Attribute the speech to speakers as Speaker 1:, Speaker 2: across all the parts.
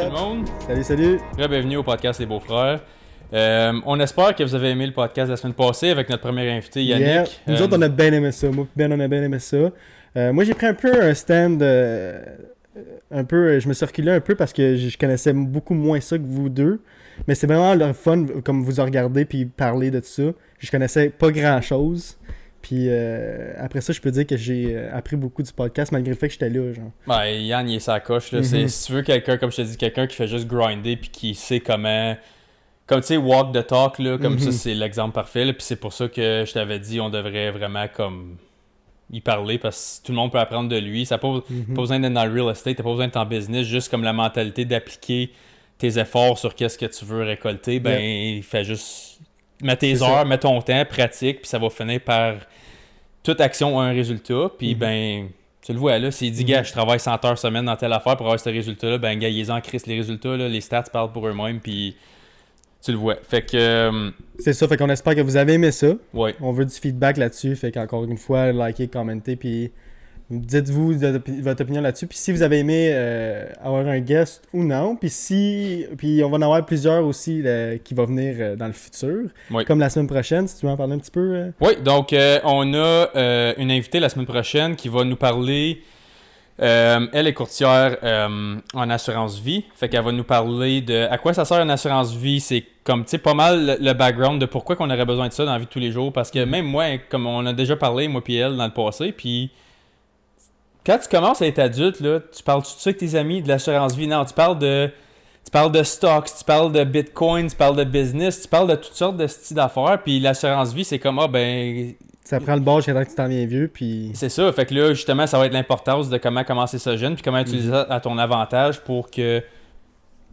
Speaker 1: tout le monde.
Speaker 2: Salut, salut.
Speaker 1: Bienvenue au podcast Les Beaux-Frères. Euh, on espère que vous avez aimé le podcast la semaine passée avec notre premier invité, Yannick.
Speaker 2: Yeah. Nous
Speaker 1: Euh,
Speaker 2: autres, on a bien aimé ça. Moi, Ben, on a bien aimé ça. Euh, moi, j'ai pris un peu un stand. un peu, je me suis reculé un peu parce que je connaissais beaucoup moins ça que vous deux. Mais c'est vraiment le fun, comme vous regardez puis parler de tout ça. Je connaissais pas grand chose. Puis euh, après ça, je peux dire que j'ai euh, appris beaucoup du podcast malgré le fait que j'étais là. Genre.
Speaker 1: ben, Yann, il est sa coche. Là. C'est-
Speaker 2: Mhm.
Speaker 1: Si tu veux quelqu'un, comme je te dis, quelqu'un qui fait juste grinder puis qui sait comment. Comme tu sais, walk the talk, là, comme ça,
Speaker 2: Mhm.
Speaker 1: c'est l'exemple parfait. là. Puis c'est pour ça que je t'avais dit, on devrait vraiment comme y parler parce que tout le monde peut apprendre de lui. Ça n'a pas,
Speaker 2: Mhm.
Speaker 1: pas besoin d'être dans le real estate, t'as pas besoin d'être en business, juste comme la mentalité d'appliquer tes efforts sur qu'est-ce que tu veux récolter, ben, il fait juste. Mets tes heures,
Speaker 2: ça.
Speaker 1: mets ton temps, pratique, puis ça va finir par. Toute action a un résultat, puis
Speaker 2: Mhm.
Speaker 1: ben. Tu le vois là, s'il dit,
Speaker 2: Mhm.
Speaker 1: gars, je travaille 100 heures semaine dans telle affaire pour avoir ce résultat-là, ben, gars, ils en crissent les résultats, là, les stats parlent pour eux-mêmes, puis tu le vois. Fait que, euh,
Speaker 2: C'est ça, fait qu'on espère que vous avez aimé ça.
Speaker 1: ouais.
Speaker 2: On veut du feedback là-dessus. Fait qu'encore une fois, likez, commentez, puis dites-vous votre opinion là-dessus. Puis si vous avez aimé euh, avoir un guest ou non, puis si, puis on va en avoir plusieurs aussi là, qui vont venir euh, dans le futur,
Speaker 1: Oui.
Speaker 2: comme la semaine prochaine. Si tu veux en parler un petit peu. euh.
Speaker 1: Oui, donc euh, on a euh, une invitée la semaine prochaine qui va nous parler. euh, elle est courtière euh, en assurance vie. Fait qu'elle va nous parler de à quoi ça sert une assurance vie? C'est comme, tu sais, pas mal le, le background de pourquoi qu'on aurait besoin de ça dans la vie de tous les jours. Parce que même moi, comme on a déjà parlé, moi puis elle, dans le passé, puis quand tu commences à être adulte, là, tu parles tout de suite avec tes amis de l'assurance vie. Non, tu parles de. Tu parles de stocks, tu parles de bitcoin, tu parles de business, tu parles de toutes sortes de styles d'affaires, puis l'assurance vie, c'est comme, ah ben,
Speaker 2: Ça prend le bord que tu t'en viens vieux, puis.
Speaker 1: c'est ça. Fait que là, justement, ça va être l'importance de comment commencer ça jeune, puis comment utiliser ça à ton avantage pour que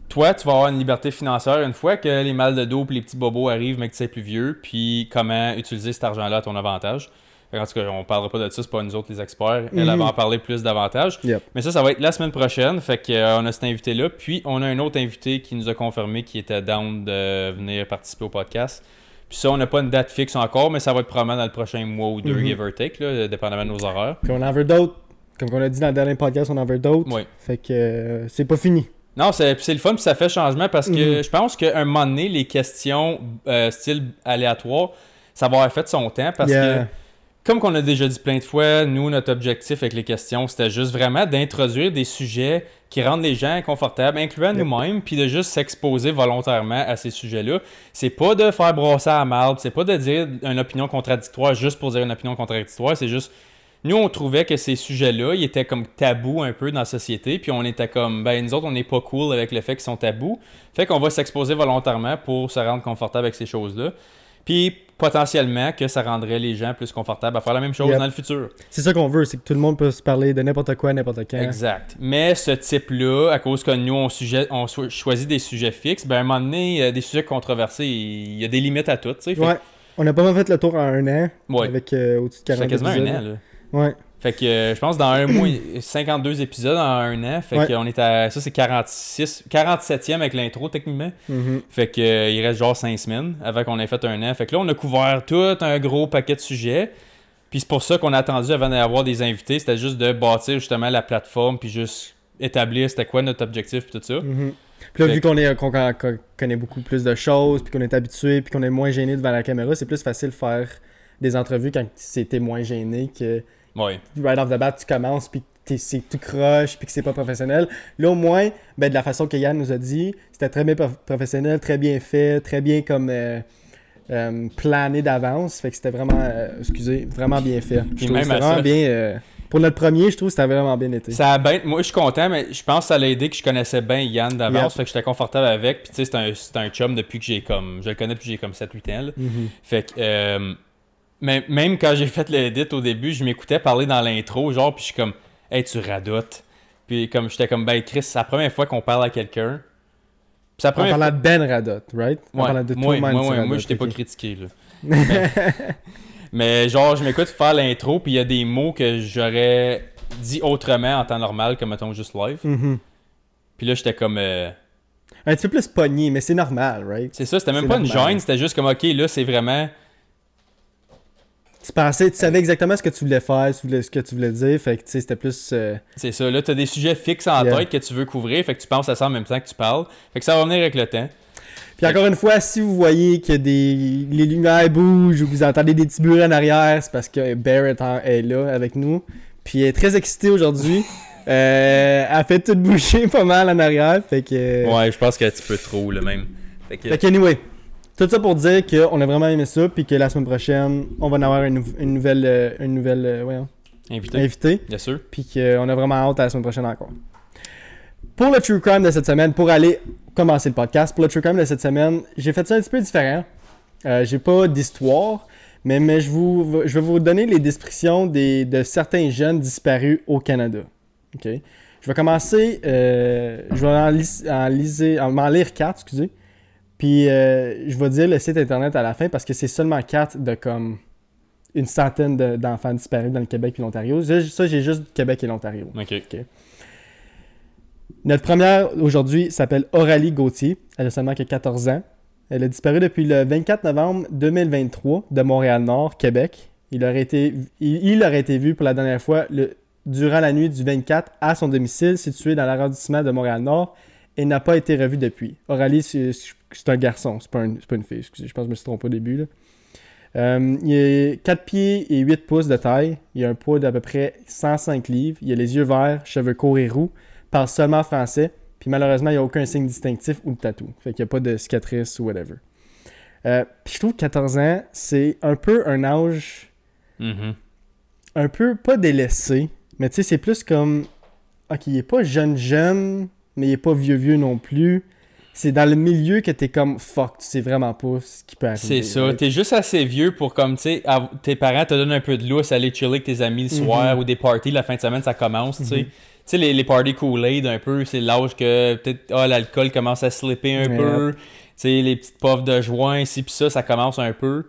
Speaker 1: toi, tu vas avoir une liberté financière une fois que les mal de dos et les petits bobos arrivent, mais que tu sais plus vieux, puis comment utiliser cet argent-là à ton avantage. En tout cas, on parlera pas de ça, c'est pas nous autres les experts. Elle,
Speaker 2: Mhm.
Speaker 1: va en parler plus davantage.
Speaker 2: Yep.
Speaker 1: Mais ça, ça va être la semaine prochaine. Fait que, euh, on a cet invité-là. Puis, on a un autre invité qui nous a confirmé qu'il était down de venir participer au podcast. Puis ça, on n'a pas une date fixe encore, mais ça va être probablement dans le prochain mois ou deux,
Speaker 2: Mhm.
Speaker 1: give or take, là, dépendamment de nos horaires.
Speaker 2: Puis on en veut d'autres. Comme on a dit dans le dernier podcast, on en veut d'autres.
Speaker 1: Oui.
Speaker 2: Fait que euh, c'est pas fini.
Speaker 1: Non, c'est le fun, puis ça fait changement parce que
Speaker 2: Mhm.
Speaker 1: je pense qu'à un moment donné, les questions euh, style aléatoire, ça va avoir fait son temps parce
Speaker 2: Yeah.
Speaker 1: que, comme qu'on a déjà dit plein de fois, nous, notre objectif avec les questions, c'était juste vraiment d'introduire des sujets qui rendent les gens confortables, incluant
Speaker 2: Yep.
Speaker 1: nous-mêmes, puis de juste s'exposer volontairement à ces sujets-là. C'est pas de faire brosser à marde, c'est pas de dire une opinion contradictoire juste pour dire une opinion contradictoire, c'est juste nous, on trouvait que ces sujets-là, ils étaient comme tabous un peu dans la société, puis on était comme, ben nous autres, on n'est pas cool avec le fait qu'ils sont tabous. Fait qu'on va s'exposer volontairement pour se rendre confortable avec ces choses-là. Puis potentiellement que ça rendrait les gens plus confortables à faire la même chose
Speaker 2: Yep.
Speaker 1: dans le futur.
Speaker 2: C'est ça qu'on veut, c'est que tout le monde peut se parler de n'importe quoi, n'importe quand.
Speaker 1: Exact. Mais ce type-là, à cause que nous, on, sujet, on cho- choisit des sujets fixes, ben à un moment donné, des sujets controversés, il y a des limites à tout, tu sais. Fait-
Speaker 2: Ouais. On a pas mal fait le tour en un an.
Speaker 1: Ouais.
Speaker 2: Avec euh, au-dessus de
Speaker 1: Ça
Speaker 2: 40
Speaker 1: fait quasiment un an, là.
Speaker 2: Ouais.
Speaker 1: Fait que euh, je pense dans un mois, 52 épisodes en un an. Fait
Speaker 2: Ouais.
Speaker 1: qu'on est à. Ça, c'est 46, 47e avec l'intro, techniquement.
Speaker 2: Mhm.
Speaker 1: Fait que euh, il reste genre 5 semaines avant qu'on ait fait un an. Fait que là, on a couvert tout un gros paquet de sujets. Puis c'est pour ça qu'on a attendu avant d'avoir des invités. C'était juste de bâtir justement la plateforme, puis juste établir c'était quoi notre objectif, puis tout ça.
Speaker 2: Mhm. Puis là,
Speaker 1: Fait
Speaker 2: vu qu'on est qu'on qu'on- qu'on connaît beaucoup plus de choses, puis qu'on est habitué, puis qu'on est moins gêné devant la caméra, c'est plus facile de faire des entrevues quand c'était moins gêné que Right off the bat, tu commences, puis c'est tout croche, puis que c'est pas professionnel. Là, au moins, ben, de la façon que Yann nous a dit, c'était très bien prof- professionnel, très bien fait, très bien comme euh, euh, plané d'avance. Fait que c'était vraiment, euh, excusez, vraiment bien fait. Je trouve
Speaker 1: même
Speaker 2: vraiment
Speaker 1: ça-
Speaker 2: bien. pour notre premier, je trouve que c'était vraiment bien été.
Speaker 1: Ça a bien- Moi, je suis content, mais je pense que ça l'a aidé que je connaissais bien Yann d'avance.
Speaker 2: Yep.
Speaker 1: Fait que j'étais confortable avec. Puis tu sais, c'est un, un chum depuis que j'ai comme. Je le connais depuis que j'ai comme 7-8 ans. là.
Speaker 2: Mhm.
Speaker 1: Fait que, euh, même, quand j'ai fait l'édit au début, je m'écoutais parler dans l'intro, genre, puis je suis comme, hey, tu radotes. Puis comme, j'étais comme, ben, Chris, c'est la première fois qu'on parle à quelqu'un. Puis la
Speaker 2: En
Speaker 1: première
Speaker 2: parlant de Ben Radot, right? En
Speaker 1: Ouais,
Speaker 2: parlant de
Speaker 1: moi, moi, moi, je t'ai pas critiqué, là. mais, mais genre, je m'écoute faire l'intro, puis il y a des mots que j'aurais dit autrement en temps normal, comme mettons juste live.
Speaker 2: Mhm.
Speaker 1: Puis là, j'étais comme. euh,
Speaker 2: Un petit peu plus pogné, mais c'est normal, right?
Speaker 1: C'est ça, c'était même pas une gêne, c'était juste comme, ok, là, c'est vraiment.
Speaker 2: Tu pensais, tu savais exactement ce que tu voulais faire, ce que tu voulais- ce que tu voulais dire. Fait que, tu sais, c'était plus. euh,
Speaker 1: C'est ça, là, t'as des sujets fixes en
Speaker 2: Yeah.
Speaker 1: tête que tu veux couvrir, fait que tu penses à ça en même temps que tu parles. Fait que ça va venir avec le temps.
Speaker 2: Puis encore une fois, si vous voyez que des... les lumières bougent ou que vous entendez des petits bruits en arrière, c'est parce que Barrett est là avec nous. Puis elle est très excitée aujourd'hui. Euh, elle fait tout bouger pas mal en arrière. Fait que.
Speaker 1: Ouais, je pense qu'un petit peu trop, le même. Fait que,
Speaker 2: Fait que, anyway, tout ça pour dire qu'on a vraiment aimé ça. Puis que la semaine prochaine, on va en avoir une, nou- une nouvelle, euh, une nouvelle euh, voyons,
Speaker 1: invité,
Speaker 2: invitée.
Speaker 1: bien sûr.
Speaker 2: Puis qu'on a vraiment hâte à la semaine prochaine encore. Pour le True Crime de cette semaine, pour aller commencer le podcast, pour le True Crime de cette semaine, j'ai fait ça un petit peu différent. Euh, j'ai pas d'histoire, mais, mais je, vous, je vais vous donner les descriptions des, de certains jeunes disparus au Canada. Je vais commencer, euh, je vais en, lis- en liser- en m'en lire quatre, excusez. Puis euh, je vais dire le site internet à la fin parce que c'est seulement quatre de comme une centaine de- d'enfants disparus dans le Québec et l'Ontario. Ça, j'ai juste Québec et l'Ontario.
Speaker 1: Ok.
Speaker 2: Notre première aujourd'hui s'appelle Aurélie Gauthier. Elle a seulement que 14 ans. Elle a disparu depuis le 24 novembre 2023 de Montréal-Nord, Québec. Il aurait, été, il, il aurait été vu pour la dernière fois le- durant la nuit du 24 à son domicile situé dans l'arrondissement de Montréal-Nord et n'a pas été revu depuis. Aurélie, c'est un garçon, c'est pas, un- pas une fille, excusez, je pense que je me suis trompé au début. là. Euh, il a 4 pieds et 8 pouces de taille. Il a un poids d'à peu près 105 livres. Il a les yeux verts, cheveux courts et roux parle seulement français, puis malheureusement, il n'y a aucun signe distinctif ou de tatou. Fait qu'il n'y a pas de cicatrice ou whatever. Euh, puis je trouve que 14 ans, c'est un peu un âge
Speaker 1: Mhm.
Speaker 2: un peu pas délaissé, mais tu sais, c'est plus comme. Ok, il est pas jeune-jeune, mais il est pas vieux-vieux non plus. C'est dans le milieu que t'es comme fuck, tu sais vraiment pas ce qui peut arriver.
Speaker 1: C'est ça.
Speaker 2: right?
Speaker 1: T'es juste assez vieux pour, comme, tu sais, tes parents te donnent un peu de lousse, aller chiller avec tes amis le soir
Speaker 2: Mhm.
Speaker 1: ou des parties la fin de semaine, ça commence, tu sais.
Speaker 2: Mhm.
Speaker 1: Tu sais, les, les parties Kool-Aid, un peu, c'est l'âge que peut-être ah, l'alcool commence à slipper un peu. Tu sais, les petites puffs de joint, ci pis ça, ça commence un peu.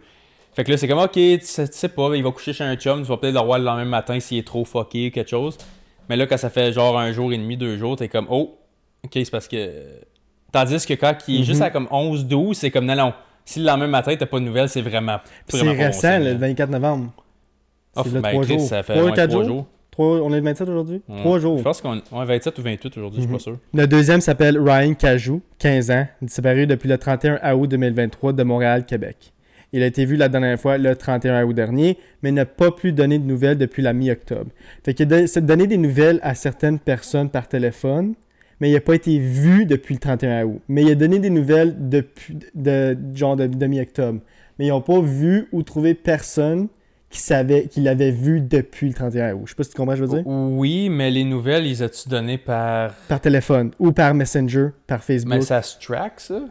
Speaker 1: Fait que là, c'est comme, ok, tu sais, tu sais pas, il va coucher chez un chum, tu vas peut-être le revoir le lendemain matin s'il est trop fucké ou quelque chose. Mais là, quand ça fait genre un jour et demi, deux jours, t'es comme, oh, ok, c'est parce que. Tandis que quand il est
Speaker 2: Mhm.
Speaker 1: juste à comme 11-12, c'est comme, non, non. Si le lendemain matin, t'as pas de nouvelles, c'est vraiment.
Speaker 2: C'est
Speaker 1: bon
Speaker 2: récent, le
Speaker 1: là.
Speaker 2: 24 novembre.
Speaker 1: Ah,
Speaker 2: c'est
Speaker 1: ben,
Speaker 2: trois
Speaker 1: Chris,
Speaker 2: jours.
Speaker 1: ça fait
Speaker 2: Trois,
Speaker 1: ouais,
Speaker 2: quatre
Speaker 1: trois
Speaker 2: jours? Trois- on est le 27 aujourd'hui?
Speaker 1: Ouais.
Speaker 2: Trois jours.
Speaker 1: Je pense qu'on ouais, 27 ou 28 aujourd'hui, je suis
Speaker 2: Mhm.
Speaker 1: pas sûr.
Speaker 2: Le deuxième s'appelle Ryan Cajou, 15 ans, disparu depuis le 31 août 2023 de Montréal, Québec. Il a été vu la dernière fois le 31 août dernier, mais n'a pas plus donné de nouvelles depuis la mi-octobre. Fait qu'il a donné des nouvelles à certaines personnes par téléphone, mais il n'a pas été vu depuis le 31 août. Mais il a donné des nouvelles depuis de, genre de, de mi-octobre. Mais ils n'ont pas vu ou trouvé personne qui savait qu'il l'avait vu depuis le 31 août. Je sais pas si tu comprends ce que je veux dire.
Speaker 1: Oui, mais les nouvelles, les as-tu données par.
Speaker 2: Par téléphone ou par Messenger, par Facebook.
Speaker 1: Mais ça se track, ça?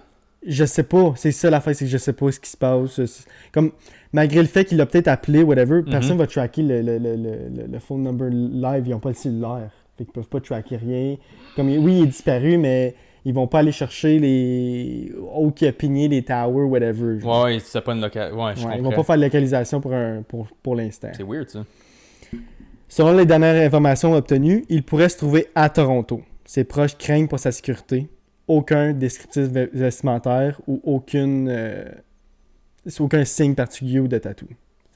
Speaker 2: Je sais pas. C'est ça la c'est que je sais pas ce qui se passe. Comme, malgré le fait qu'il l'a peut-être appelé, whatever, personne va tracker le, le, le, le, le phone number live. Ils ont pas le cellulaire. Fait qu'ils peuvent pas tracker rien. Comme, oui, il est disparu, mais ils vont pas aller chercher les. Où qui a pigné les towers, whatever. genre.
Speaker 1: Ouais, c'est pas une local. Ouais, je
Speaker 2: Ouais, ils vont pas faire de localisation pour, un, pour, pour l'instant.
Speaker 1: C'est weird, ça.
Speaker 2: Selon les dernières informations obtenues, il pourrait se trouver à Toronto. Ses proches craignent pour sa sécurité. Aucun descriptif ve- vestimentaire ou aucune, euh, aucun signe particulier ou de tatou.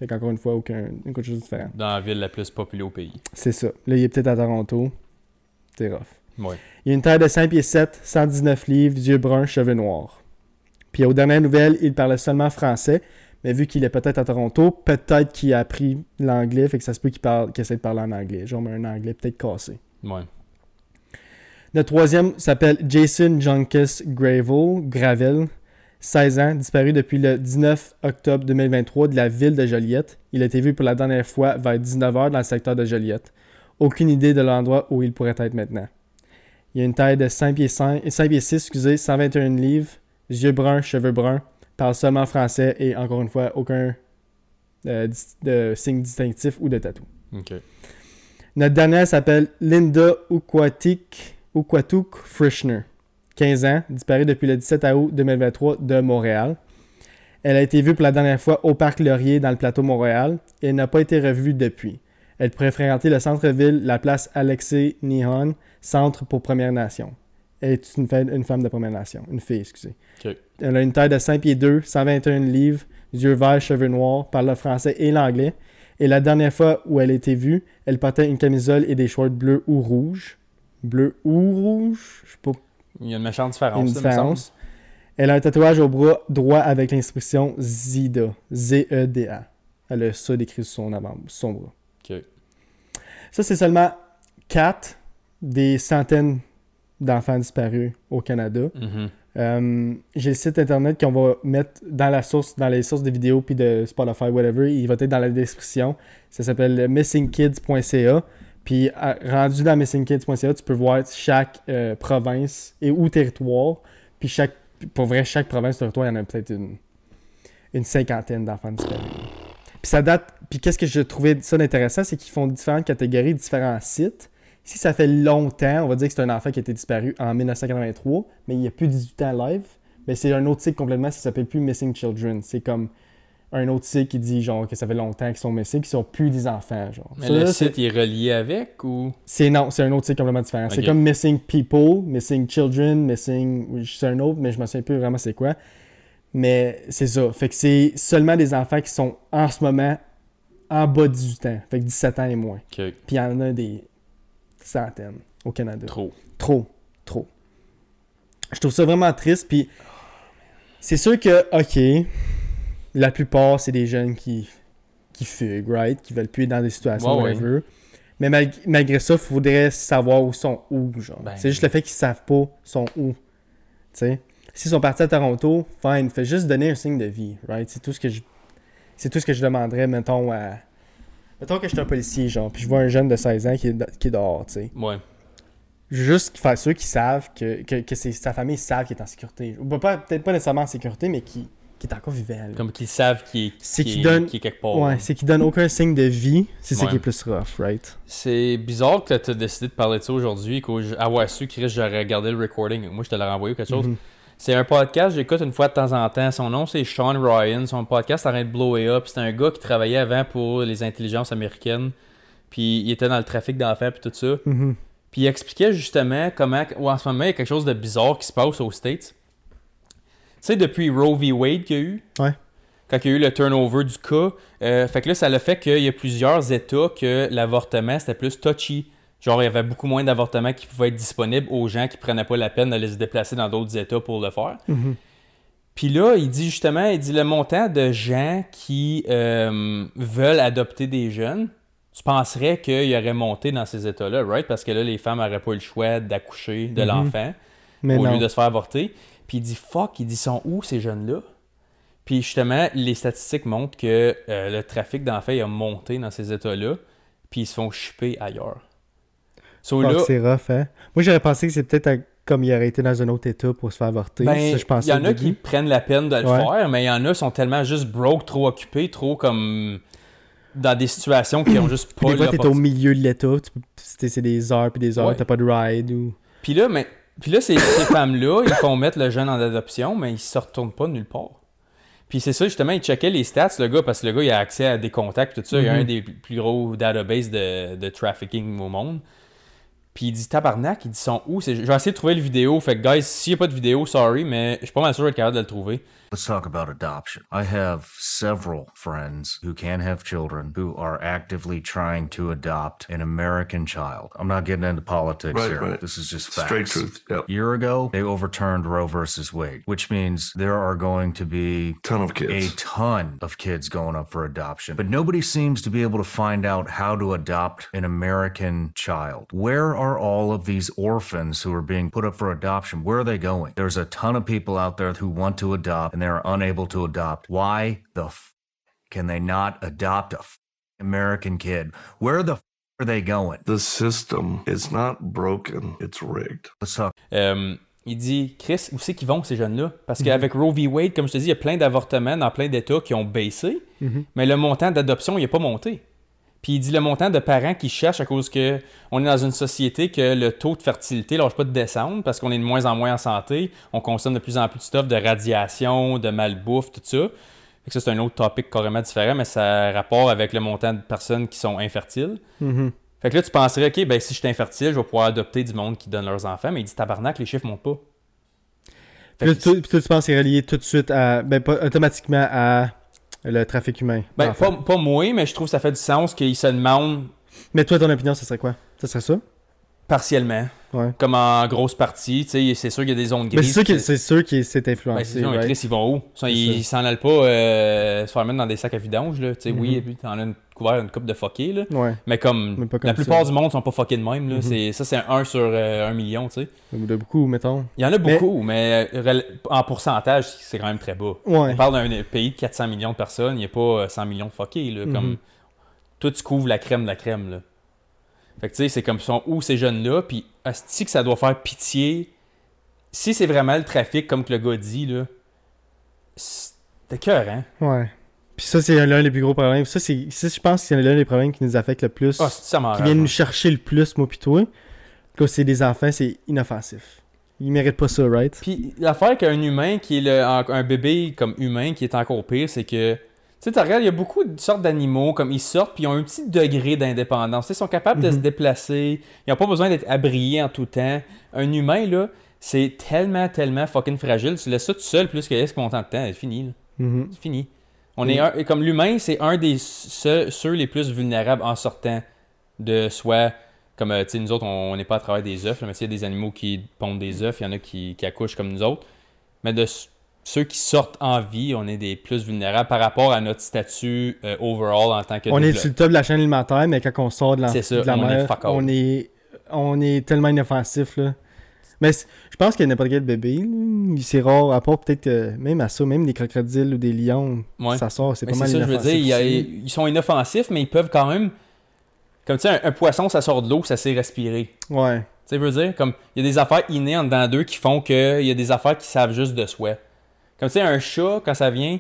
Speaker 2: Fait qu'encore une fois, aucun, aucune chose de différent.
Speaker 1: Dans la ville la plus populaire au pays.
Speaker 2: C'est ça. Là, il est peut-être à Toronto. C'est rough.
Speaker 1: Ouais.
Speaker 2: Il a une taille de 5 pieds 7, 119 livres, yeux bruns, cheveux noirs. Puis aux dernières nouvelles, il parlait seulement français, mais vu qu'il est peut-être à Toronto, peut-être qu'il a appris l'anglais, fait que ça se peut qu'il parle, essaie de parler en anglais. Genre un anglais peut-être cassé.
Speaker 1: Ouais.
Speaker 2: Le troisième s'appelle Jason Junkus Gravel, Gravel, 16 ans, disparu depuis le 19 octobre 2023 de la ville de Joliette. Il a été vu pour la dernière fois vers 19h dans le secteur de Joliette. Aucune idée de l'endroit où il pourrait être maintenant. Il a une taille de 5 pieds, 5, 5 pieds 6, excusez, 121 livres, yeux bruns, cheveux bruns, parle seulement français et encore une fois, aucun euh, de signe distinctif ou de tatou. Notre dernière s'appelle Linda Ukwatik, Ukwatuk Frischner, 15 ans, disparue depuis le 17 août 2023 de Montréal. Elle a été vue pour la dernière fois au Parc Laurier dans le plateau Montréal et n'a pas été revue depuis. Elle pourrait fréquenter le centre-ville, la place Alexei Nihon, centre pour Première Nation. Elle est une, femme de Première Nation, une fille, excusez. Elle a une taille de 5 pieds 2, 121 livres, yeux verts, cheveux noirs, parle le français et l'anglais. Et la dernière fois où elle a été vue, elle portait une camisole et des shorts bleus ou rouges. Bleu ou rouge, je sais pas
Speaker 1: Il y a une méchante différence.
Speaker 2: une différence. Elle a un tatouage au bras droit avec l'inscription ZIDA. Z-E-D-A. Elle a ça décrit sur son avant, son bras.
Speaker 1: Ok.
Speaker 2: Ça, c'est seulement 4 des centaines d'enfants disparus au Canada.
Speaker 1: Mhm.
Speaker 2: Euh, J'ai le site internet qu'on va mettre dans la source, dans les sources de vidéos puis de Spotify, whatever. Il va être dans la description. Ça s'appelle missingkids.ca. Puis rendu dans missingkids.ca, tu peux voir chaque euh, province et ou territoire. Puis chaque, pour vrai, chaque province territoire, il y en a peut-être une, cinquantaine d'enfants disparus. Puis ça date. Puis qu'est-ce que je trouvais ça d'intéressant, c'est qu'ils font différentes catégories, différents sites. Si ça fait longtemps, on va dire que c'est un enfant qui a été disparu en 1983, mais il n'y a plus 18 ans live, mais c'est un autre site complètement, ça s'appelle plus Missing Children. C'est comme un autre site qui dit genre que ça fait longtemps qu'ils sont missing, qu'ils sont plus des enfants. Genre.
Speaker 1: Mais
Speaker 2: Ça,
Speaker 1: le
Speaker 2: là,
Speaker 1: site il est relié avec ou?
Speaker 2: c'est non, c'est un autre site complètement différent. C'est comme Missing People, Missing Children, Missing. C'est un autre, mais je me souviens plus vraiment c'est quoi. Mais c'est ça. Fait que c'est seulement des enfants qui sont en ce moment en bas de 18 ans. Fait que 17 ans et moins. Puis il y en a des centaines au Canada.
Speaker 1: Trop.
Speaker 2: Trop, trop. Je trouve ça vraiment triste. Puis c'est sûr que, ok, la plupart, c'est des jeunes qui, qui fuguent, right? Qui veulent plus être dans des situations,
Speaker 1: Ouais, ouais.
Speaker 2: whatever. Mais mal- malgré ça, il faudrait savoir où sont où, genre.
Speaker 1: Ben.
Speaker 2: C'est juste le fait qu'ils savent pas sont où. Tu sais. S'ils sont partis à Toronto, fine. Fais juste donner un signe de vie, right? C'est tout ce que je. C'est tout ce que je demanderais, mettons, à. Mettons que je suis un policier, genre, puis je vois un jeune de 16 ans qui est, qui est dehors, tu sais
Speaker 1: Ouais.
Speaker 2: juste faire ceux qui savent que, que, que sa famille savent qu'il est en sécurité. Ou pas- Peut-être pas nécessairement en sécurité, mais qui, qui est encore vivant. là.
Speaker 1: Comme qu'ils savent qu'il est,
Speaker 2: C'est
Speaker 1: qu'il qu'il est quelque part.
Speaker 2: Ouais, c'est qu'il donne aucun signe de vie. C'est ça
Speaker 1: Ouais.
Speaker 2: qui est plus rough, right?
Speaker 1: C'est bizarre que tu as décidé de parler de ça aujourd'hui, qu'avoir su, Chris, j'aurais regardé le recording. Moi, je te l'ai renvoyé ou quelque chose.
Speaker 2: Mhm.
Speaker 1: C'est un podcast que j'écoute une fois de temps en temps. Son nom, c'est Sean Ryan. Son podcast arrête de blower up. C'est un gars qui travaillait avant pour les intelligences américaines. Puis il était dans le trafic d'enfants puis tout ça.
Speaker 2: Mhm.
Speaker 1: Puis il expliquait justement comment, ou en ce moment, il y a quelque chose de bizarre qui se passe aux States. Tu sais, depuis Roe v. Wade qu'il y a eu,
Speaker 2: Ouais.
Speaker 1: quand il y a eu le turnover du cas, euh, fait que là, ça l'a fait qu'il y a plusieurs États que l'avortement, c'était plus touchy. Genre, il y avait beaucoup moins d'avortements qui pouvaient être disponibles aux gens qui prenaient pas la peine d'aller se déplacer dans d'autres États pour le faire.
Speaker 2: Mhm.
Speaker 1: Puis là, il dit justement, il dit le montant de gens qui euh, veulent adopter des jeunes, tu penserais qu'il aurait monté dans ces états-là, right? Parce que là, les femmes n'auraient pas eu le choix d'accoucher de
Speaker 2: Mhm.
Speaker 1: l'enfant au
Speaker 2: non.
Speaker 1: lieu de se faire avorter. Puis il dit fuck, il dit sont où ces jeunes-là? Puis justement, les statistiques montrent que euh, le trafic d'enfants a monté dans ces états-là, puis ils se font chipper ailleurs. So là,
Speaker 2: c'est rough, hein? Moi, j'aurais pensé que c'est peut-être à- comme il aurait été dans un autre état pour se faire avorter.
Speaker 1: Ben, il y en a qui prennent la peine de le
Speaker 2: Ouais.
Speaker 1: faire, mais il y en a qui sont tellement juste broke, trop occupés, trop comme dans des situations qui ont juste
Speaker 2: Puis
Speaker 1: pas
Speaker 2: des fois, t'es au milieu de l'état. C'est c'est des heures puis des heures,
Speaker 1: Ouais.
Speaker 2: t'as pas de ride ou.
Speaker 1: Puis là, mais, puis là ces, ces femmes-là, ils font mettre le jeune en adoption, mais ils se retournent pas nulle part. Puis c'est ça, justement, il checkait les stats, le gars, parce que le gars, il a accès à des contacts, tout ça. Il y a
Speaker 2: Mhm.
Speaker 1: un des plus gros databases de, de trafficking au monde. Puis il dit tabarnak, il dit sont où? Je vais essayer de trouver le vidéo. Fait que, guys, s'il n'y a pas de vidéo, sorry, mais je suis pas mal sûr d'être capable de le trouver.
Speaker 3: Let's talk about adoption. I have several friends who can have children who are actively trying to adopt an American child. I'm not getting into politics
Speaker 4: Right,
Speaker 3: here.
Speaker 4: right.
Speaker 3: This is just facts.
Speaker 4: Straight truth. Yep.
Speaker 3: A year ago, they overturned Roe versus Wade, which means there are going to be
Speaker 4: Ton of kids.
Speaker 3: a ton of kids going up for adoption. But nobody seems to be able to find out how to adopt an American child. Where are all of these orphans who are being put up for adoption? Where are they going? There's a ton of people out there who want to adopt and they're unable to adopt. Why the f- can they not adopt a f- American kid? Where the f- are they going?
Speaker 4: The system is not broken, it's rigged.
Speaker 3: Let's talk
Speaker 1: Euh, il dit, Chris, où c'est qu'ils vont ces jeunes-là? Parce qu'avec Roe v. Wade, comme je te dis, il y a plein d'avortements dans plein d'États qui ont baissé,
Speaker 2: Mhm.
Speaker 1: mais le montant d'adoption, il n'a pas monté. Puis il dit le montant de parents qui cherchent à cause que on est dans une société que le taux de fertilité lâche pas de descendre parce qu'on est de moins en moins en santé, on consomme de plus en plus de stuff de radiation, de malbouffe, tout ça. Fait que ça, c'est un autre topic carrément différent, mais ça a rapport avec le montant de personnes qui sont infertiles.
Speaker 2: Mhm.
Speaker 1: Fait que là, tu penserais, OK, ben si je suis infertile, je vais pouvoir adopter du monde qui donne leurs enfants, mais il dit tabarnak, les chiffres montent pas. Fait
Speaker 2: Puis
Speaker 1: que
Speaker 2: toi, tu penses que c'est relié tout de suite à. Ben, pas automatiquement à Le trafic humain.
Speaker 1: Ben, pas, pas moi, mais je trouve que ça fait du sens qu'ils se demandent
Speaker 2: Mais toi, ton opinion, ce serait quoi? Ça serait ça?
Speaker 1: partiellement,
Speaker 2: Ouais.
Speaker 1: comme en grosse partie. C'est sûr qu'il y a des zones
Speaker 2: Mais
Speaker 1: grises.
Speaker 2: c'est sûr que
Speaker 1: que-
Speaker 2: c'est sûr qu'il s'est
Speaker 1: Ben, c'est
Speaker 2: influencé.
Speaker 1: mais
Speaker 2: right?
Speaker 1: Ils vont où? Ils s'en allent pas euh, se faire mettre dans des sacs à vidange, là. Sais, oui, et puis t'en as une, couvert une coupe de fuckés, là.
Speaker 2: Ouais.
Speaker 1: Mais comme,
Speaker 2: Mais comme
Speaker 1: la plupart
Speaker 2: ça.
Speaker 1: du monde sont pas fuckés de même, là.
Speaker 2: Mhm.
Speaker 1: C'est- Ça, c'est un 1 sur euh, 1 million, tu sais.
Speaker 2: De beaucoup, mettons.
Speaker 1: Il y en a beaucoup, mais, euh, en pourcentage, c'est quand même très bas.
Speaker 2: Ouais.
Speaker 1: On parle d'un pays de 400 millions de personnes, il n'y a pas euh, 100 millions de fuckés, là. Comme, tout tu couvres la crème de la crème, là. Fait que, tu sais, c'est comme, sont où ces jeunes-là, puis asti que ça doit faire pitié. Si c'est vraiment le trafic, comme que le gars dit, là, c'est cœur, hein?
Speaker 2: Ouais. Puis ça, c'est l'un des plus gros problèmes. Ça, c'est, ça, je pense que c'est l'un des problèmes qui nous affecte le plus.
Speaker 1: Ah, c'est ça
Speaker 2: qui vient nous chercher le plus, moi pis toi. Quand c'est des enfants, c'est inoffensif. Ils méritent pas ça, right?
Speaker 1: Puis l'affaire qu'un humain qui est le, un bébé comme humain qui est encore pire, c'est que tu sais, tu regardes, il y a beaucoup de sortes d'animaux, comme ils sortent, puis ils ont un petit degré d'indépendance. Tu sais, Ils sont capables de
Speaker 2: Mhm.
Speaker 1: se déplacer, ils n'ont pas besoin d'être abriés en tout temps. Un humain, là, c'est tellement, tellement fucking fragile. Tu laisses ça tout seul plus que laisse longtemps de temps, c'est fini. là.
Speaker 2: Mhm.
Speaker 1: C'est fini. On est un- comme l'humain, c'est un des ceux, ceux les plus vulnérables en sortant de soi. Comme, euh, tu sais, nous autres, on n'est pas à travers des œufs, mais tu sais, il y a des animaux qui pondent des œufs, il y en a qui, qui accouchent comme nous autres. Mais de ceux qui sortent en vie, on est des plus vulnérables par rapport à notre statut euh, overall en tant que
Speaker 2: On est sur le top de la chaîne alimentaire, mais quand on sort de la, de
Speaker 1: on est
Speaker 2: mer, on est, on est tellement inoffensif, là. Mais je pense que n'importe quel bébé, c'est rare, à part peut-être que même à ça, même des crocodiles ou des lions,
Speaker 1: Ouais.
Speaker 2: ça sort, c'est pas mal
Speaker 1: ça, je veux dire, il y a-
Speaker 2: aussi.
Speaker 1: ils sont inoffensifs, mais ils peuvent quand même. Comme tu sais, un, un poisson, ça sort de l'eau, ça sait respirer.
Speaker 2: Ouais.
Speaker 1: Tu sais, je veux dire, comme il y a des affaires innées en dedans d'eux qui font qu'il y a des affaires qui savent juste de soi. Comme tu sais, un chat, quand ça vient,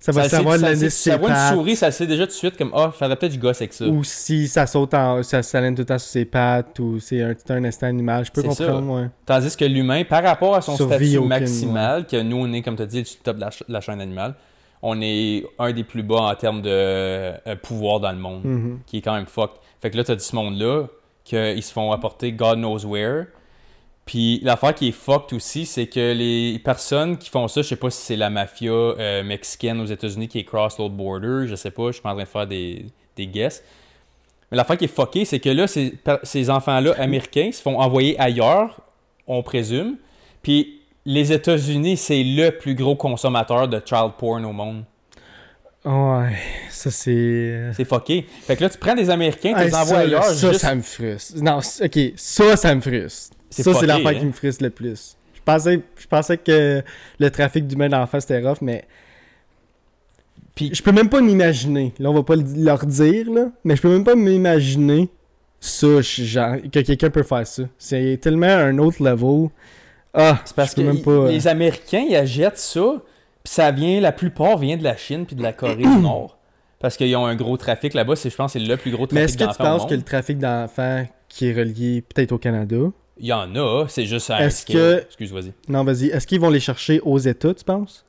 Speaker 2: Ça va
Speaker 1: ça,
Speaker 2: savoir de
Speaker 1: ça, ça voit une souris, ça le sait déjà tout de suite comme Ah, faudrait peut-être du gosse avec ça.
Speaker 2: Ou si ça saute en. ça s'aligne tout le temps sur ses pattes, ou c'est un, un instinct animal, je peux
Speaker 1: ça.
Speaker 2: comprendre, ouais.
Speaker 1: Tandis que l'humain, par rapport à son
Speaker 2: Survie
Speaker 1: statut
Speaker 2: aucune,
Speaker 1: maximal, que nous on est, comme tu as dit, le top de la, chaîne animale, on est un des plus bas en termes de euh, pouvoir dans le monde.
Speaker 2: Mhm.
Speaker 1: qui est quand même fucked. Fait que là, t'as dit ce monde-là, qu'ils se font apporter God knows where. Puis l'affaire qui est fucked aussi, c'est que les personnes qui font ça, je sais pas si c'est la mafia euh, mexicaine aux États-Unis qui est cross l'autre border, je sais pas, je suis pas en train de faire des, des guesses. Mais l'affaire qui est fuckée, c'est que là, ces, ces enfants-là américains se font envoyer ailleurs, on présume. Puis les États-Unis, c'est le plus gros consommateur de child porn au monde.
Speaker 2: Ouais, ça c'est.
Speaker 1: C'est fucké. Fait que là, tu prends des Américains, tu
Speaker 2: Hey,
Speaker 1: les envoies ailleurs.
Speaker 2: ça,
Speaker 1: juste-
Speaker 2: ça me frustre. Non, ok, ça, ça me frustre. Ça, c'est l'affaire
Speaker 1: hein.
Speaker 2: qui me frustre le plus. Je pensais, je pensais que le trafic d'humains d'enfants c'était rough, mais.
Speaker 1: Puis-
Speaker 2: je peux même pas m'imaginer. Là, on va pas le- leur dire, là, mais je peux même pas m'imaginer ça, genre, que quelqu'un peut faire ça. C'est tellement un autre level. Ah,
Speaker 1: C'est parce
Speaker 2: je
Speaker 1: que
Speaker 2: même pas. euh,
Speaker 1: les Américains, ils achètent ça, puis ça vient, la plupart vient de la Chine puis de la Corée du Nord. Parce qu'ils ont un gros trafic là-bas, je pense que c'est le plus gros
Speaker 2: Mais
Speaker 1: trafic
Speaker 2: est-ce que tu
Speaker 1: d'enfants
Speaker 2: penses que le trafic d'enfants qui est relié peut-être au Canada
Speaker 1: Il y en a, c'est juste à un
Speaker 2: Est-ce que-
Speaker 1: Excuse, vas-y.
Speaker 2: Non, vas-y. Est-ce qu'ils vont les chercher aux États, tu penses?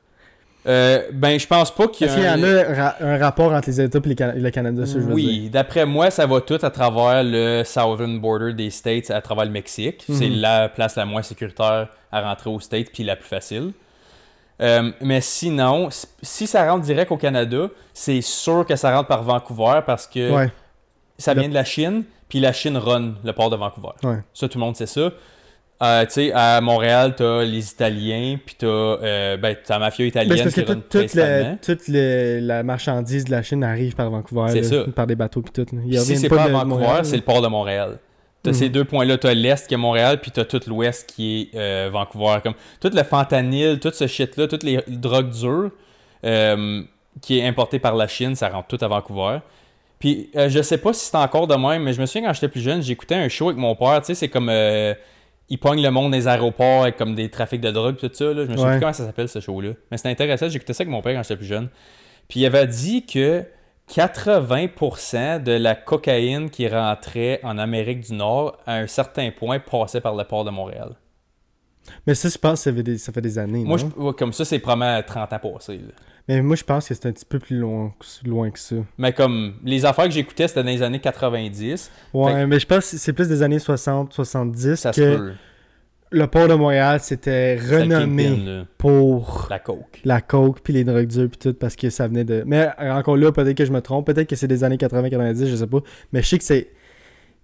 Speaker 1: Euh, ben, je pense pas qu'il y
Speaker 2: Est-ce qu'il y
Speaker 1: a
Speaker 2: en
Speaker 1: un...
Speaker 2: a ra- un rapport entre les États et le Canada, veux dire
Speaker 1: Oui, d'après moi, ça va tout à travers le southern border des States, à travers le Mexique. C'est
Speaker 2: Mhm.
Speaker 1: la place la moins sécuritaire à rentrer aux States, puis la plus facile. Euh, mais sinon, si ça rentre direct au Canada, c'est sûr que ça rentre par Vancouver parce que
Speaker 2: Ouais.
Speaker 1: ça vient de la Chine, puis la Chine run le port de Vancouver.
Speaker 2: Ouais.
Speaker 1: Ça, tout le monde sait ça. Euh, tu sais, à Montréal, t'as les Italiens, puis t'as euh, ben, t'as la mafia
Speaker 2: Ben,
Speaker 1: italienne
Speaker 2: c'est parce que
Speaker 1: qui run
Speaker 2: toute, toute, la, toute le- la marchandise de la Chine arrive par Vancouver.
Speaker 1: C'est ça.
Speaker 2: Par des bateaux puis tout.
Speaker 1: si c'est pas à
Speaker 2: de
Speaker 1: Vancouver, c'est le port de Montréal. T'as
Speaker 2: Mhm.
Speaker 1: ces deux points-là. T'as l'Est qui est Montréal, puis t'as tout l'Ouest qui est euh, Vancouver. Comme tout le fentanyl, tout ce shit-là, toutes les drogues dures euh, qui est importé par la Chine, ça rentre tout à Vancouver. Puis euh, je sais pas si c'est encore de même, mais je me souviens quand j'étais plus jeune, j'écoutais un show avec mon père. Tu sais, c'est comme. euh, il pogne le monde des aéroports avec comme des trafics de drogue, tout ça. Là. Je me souviens
Speaker 2: Ouais.
Speaker 1: plus comment ça s'appelle ce show-là. Mais c'était intéressant, j'écoutais ça avec mon père quand j'étais plus jeune. Puis il avait dit que 80% de la cocaïne qui rentrait en Amérique du Nord, à un certain point, passait par le port de Montréal.
Speaker 2: Mais ça, je pense que ça fait des, ça fait des années.
Speaker 1: Moi,
Speaker 2: non?
Speaker 1: je, comme ça, c'est probablement 30 ans passés. là.
Speaker 2: Mais moi, je pense que c'est un petit peu plus loin, loin que ça.
Speaker 1: Mais comme les affaires que j'écoutais, c'était dans les années 90.
Speaker 2: Ouais, mais je pense que c'est plus des années 60, 70
Speaker 1: Ça se
Speaker 2: que
Speaker 1: peut.
Speaker 2: le port de Montréal,
Speaker 1: le
Speaker 2: renommé
Speaker 1: kingpin,
Speaker 2: pour
Speaker 1: La coke.
Speaker 2: la coke puis les drogues dures puis tout parce que ça venait de mais encore là peut-être que je me trompe peut-être que c'est des années 80 90 je sais pas mais je sais que c'est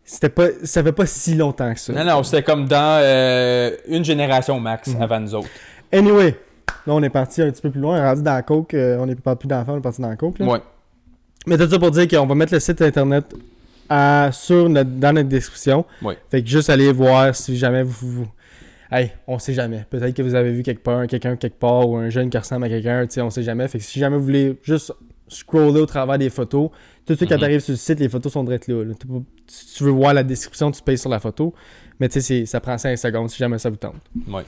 Speaker 2: c'était pas ça fait pas si longtemps que ça
Speaker 1: Non, non, c'était comme dans euh, une génération max
Speaker 2: Mhm.
Speaker 1: avant nous autres.
Speaker 2: anyway là on est parti un petit peu plus loin on est rendu dans la coke euh, on est pas plus d'enfants on est parti dans la coke là.
Speaker 1: Ouais.
Speaker 2: mais tout ça pour dire qu'on va mettre le site internet à- sur notre, dans notre description
Speaker 1: Ouais.
Speaker 2: fait que juste aller voir si jamais vous, vous Hey, on sait jamais. Peut-être que vous avez vu quelque part quelqu'un quelque part ou un jeune qui ressemble à quelqu'un, tu sais, on sait jamais. Fait que si jamais vous voulez juste scroller au travers des photos, tout de suite quand
Speaker 1: Mhm.
Speaker 2: tu arrives sur le site, les photos sont directes là. Si tu veux voir la description, tu payes sur la photo. Mais tu sais, ça prend 5 secondes si jamais ça vous tente.
Speaker 1: Ouais.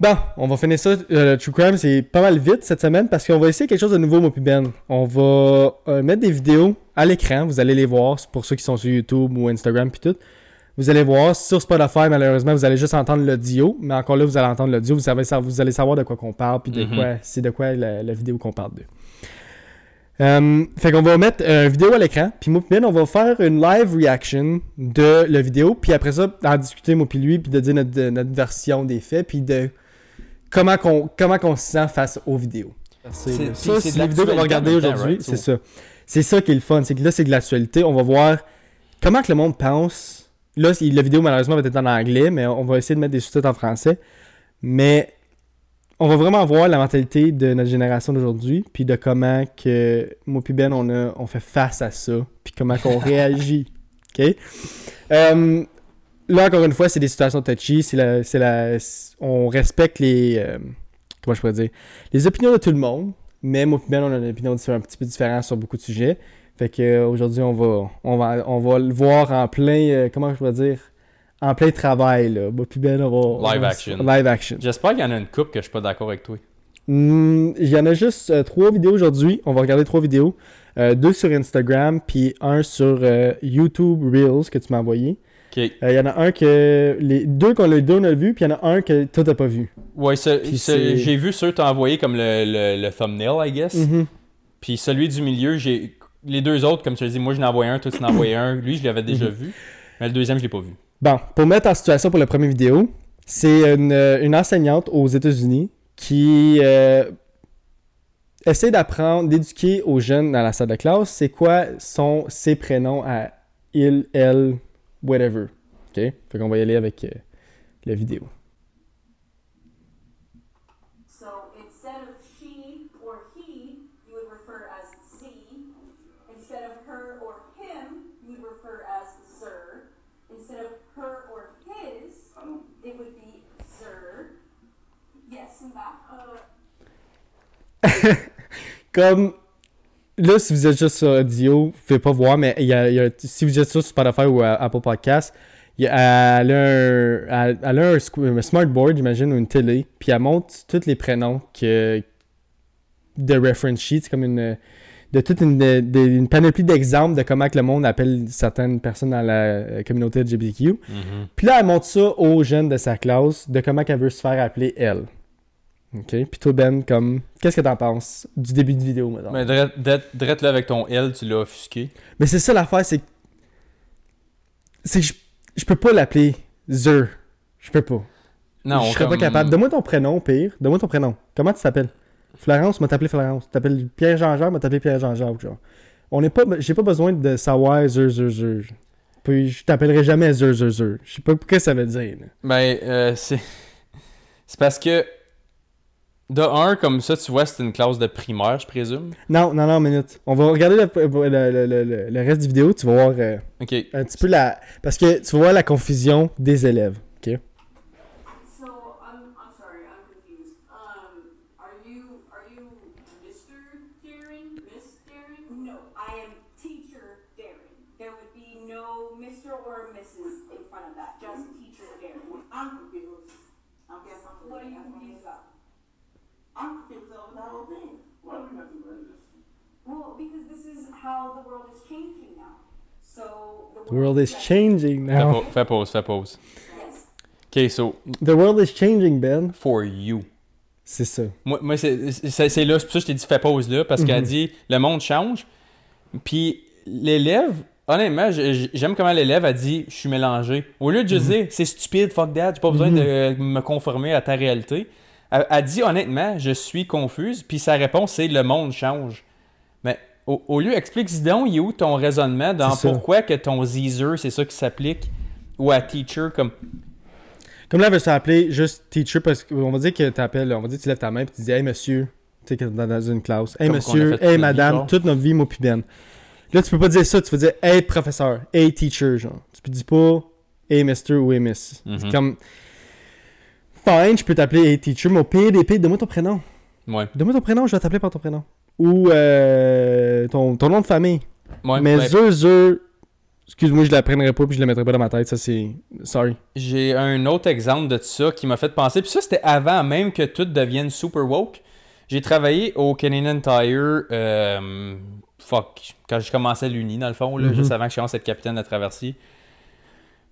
Speaker 2: Bon, on va finir ça. Euh, True Crime, c'est pas mal vite cette semaine parce qu'on va essayer quelque chose de nouveau, moi puis Ben. On va euh, mettre des vidéos à l'écran. Vous allez les voir pour ceux qui sont sur YouTube ou Instagram puis tout. Vous allez voir sur Spotify, malheureusement, vous allez juste entendre l'audio. Mais encore là, vous allez entendre l'audio. Vous, savez- vous allez savoir de quoi qu'on parle puis de
Speaker 1: Mhm.
Speaker 2: quoi c'est de quoi la, la vidéo qu'on parle de. Euh, fait qu'on va mettre euh, une vidéo à l'écran, puis moi Ben, on va faire une live reaction de la vidéo, puis après ça, en discuter moi puis lui, puis de dire notre, notre version des faits, puis de comment qu'on comment qu'on se sent face aux vidéos. C'est ça, c'est les vidéos qu'on va regarder aujourd'hui,
Speaker 1: right?
Speaker 2: c'est
Speaker 1: So-
Speaker 2: ça. C'est ça qui est le fun, c'est que là c'est de l'actualité, on va voir comment que le monde pense. Là, la vidéo malheureusement va être en anglais, mais on va essayer de mettre des sous-titres en français. Mais on va vraiment voir la mentalité de notre génération d'aujourd'hui, puis de comment que moi puis Ben on a on fait face à ça, puis comment qu'on réagit. OK? Euh, Là encore une fois, c'est des situations touchy, c'est la c'est la on respecte les euh, comment je pourrais dire les opinions de tout le monde, moi puis Ben on a une opinion un petit peu différente sur beaucoup de sujets. Fait que euh, aujourd'hui, on va on va on va le voir en plein euh, comment je pourrais dire en plein travail là. Puis Ben on va on
Speaker 1: Live
Speaker 2: va-
Speaker 1: action.
Speaker 2: Live action.
Speaker 1: J'espère qu'il y en a une coupe que je suis pas d'accord avec toi.
Speaker 2: Hmm, Il y en a juste euh, trois vidéos aujourd'hui. On va regarder trois vidéos. Deux sur Instagram, puis un sur YouTube Reels que tu m'as envoyé.
Speaker 1: Ok.
Speaker 2: Euh, Il y en a un que. Les deux qu'on a, deux, on a vu, puis il y en a un que toi t'as pas vu.
Speaker 1: Ouais, j'ai vu ceux que t'as envoyé comme le, le, le thumbnail, I guess.
Speaker 2: Mhm.
Speaker 1: Puis celui du milieu, j'ai. Les deux autres, comme tu l'as dit, moi ai envoyé un, toi tu en as envoyé un. Lui, je l'avais déjà
Speaker 2: Mhm.
Speaker 1: vu. Mais le deuxième, je l'ai pas vu.
Speaker 2: Bon, pour mettre en situation pour la première vidéo, c'est une, une enseignante aux États-Unis qui euh, essaie d'apprendre, d'éduquer aux jeunes dans la salle de classe, c'est quoi sont ses prénoms à il, elle, whatever. OK? Fait qu'on va y aller avec euh, la vidéo.
Speaker 5: So instead of she or he, you would refer as Z. Instead of her or him, you would refer as zer. Instead of her or his, it would be zer. Yes, and back. Uh,
Speaker 2: Comme là, si vous êtes juste sur audio, vous pouvez pas voir, mais il y a, il y a- si vous êtes sur Spotify ou à Apple Podcast, il y a- elle a un, elle- a un, smartboard, j'imagine, ou une télé, puis elle montre tous les prénoms que, de reference sheets, comme une de toute une, de- de- une panoplie d'exemples de comment que le monde appelle certaines personnes dans la euh, communauté LGBTQ. Puis là, elle montre ça aux jeunes de sa classe, de comment qu'elle veut se faire appeler elle. OK? Puis toi, Ben, comme, qu'est-ce que t'en penses du début de vidéo, maintenant?
Speaker 1: Mais drette, là avec ton L, tu l'as offusqué.
Speaker 2: Mais c'est ça l'affaire, c'est que. C'est que je, je peux pas l'appeler Zer. Je peux pas.
Speaker 1: Non,
Speaker 2: je serais
Speaker 1: comme-
Speaker 2: pas capable. Donne-moi ton prénom, pire. Donne-moi ton prénom. Comment tu t'appelles? Florence, m'a t'appelé Florence. Tu t'appelles Pierre Jean-Jacques, m'a t'appelé Pierre Jean-Jacques. Genre. On n'est pas. J'ai pas besoin de savoir Zer, Zer, Zer. Puis je t'appellerai jamais Zer, Zer, Zer. Je sais pas ce que ça veut dire. là.
Speaker 1: Ben, euh, c'est. C'est parce que. De un, comme ça, tu vois, c'est une classe de primaire, je présume.
Speaker 2: Non, non, non, minute. On va regarder le, le- le- le- reste du vidéo. Tu vas voir euh,
Speaker 1: Ok.
Speaker 2: un petit peu la. Parce que tu vas voir la confusion des élèves. OK?
Speaker 5: So I'm, I'm sorry, I'm confused. Um, are you are you Mr. Daring? Miss Daring? No, I am teacher Daring. There would be no Mr. or Mrs. in front of that. Just teacher Daring.
Speaker 6: I'm confused. I guess I'm
Speaker 5: What are you confused about?
Speaker 6: I'm confused over the whole thing.
Speaker 5: Well, because this is how the world is changing now. So
Speaker 2: The world is changing now.
Speaker 1: fais pause, fais pause.
Speaker 5: Yes.
Speaker 1: Ok, so,
Speaker 2: The world is changing, Ben.
Speaker 1: for you.
Speaker 2: C'est ça.
Speaker 1: Moi, moi c'est c'est- c'est là, c'est pour ça que je t'ai dit fais pause là, parce qu'elle
Speaker 2: Mhm.
Speaker 1: dit le monde change. Puis l'élève, honnêtement, j'aime comment l'élève a dit je suis mélangé. Au lieu de juste dire c'est stupide, fuck that, j'ai pas besoin de me conformer à ta réalité. Elle dit honnêtement, je suis confuse, puis sa réponse c'est le monde change. Mais au, au lieu, explique donc, où ton raisonnement dans pourquoi que ton Zer, c'est ça qui s'applique, ou à teacher, comme.
Speaker 2: Comme là, elle veut s'appeler juste teacher parce qu'on va dire que t'appelles, on va dire que tu lèves ta main et tu dis Hey monsieur, tu sais, dans dans une classe. Hey
Speaker 1: Comme
Speaker 2: monsieur, hey madame,
Speaker 1: vie,
Speaker 2: toute notre vie, moi puis Ben. Là, tu peux pas dire ça, tu peux dire Hey professeur, Hey teacher, genre. Tu peux dire pas Hey mister ou Hey miss.
Speaker 1: Mhm.
Speaker 2: C'est comme. Je peux t'appeler Hey teacher, mais au PDP, donne-moi ton prénom.
Speaker 1: Ouais.
Speaker 2: Donne-moi ton prénom, je vais t'appeler par ton prénom. Ou euh, ton, ton nom de famille.
Speaker 1: Ouais,
Speaker 2: mais Zer, excuse-moi, je la prendrai pas puis je la mettrai pas dans ma tête, ça c'est. Sorry.
Speaker 1: J'ai un autre exemple de ça qui m'a fait penser. Puis ça, c'était avant même que tout devienne super woke. J'ai travaillé au Canadian Tire. euh, fuck. Quand je commençais l'Uni, dans le fond, là,
Speaker 2: Mhm.
Speaker 1: juste avant que je commence à être capitaine de traversier.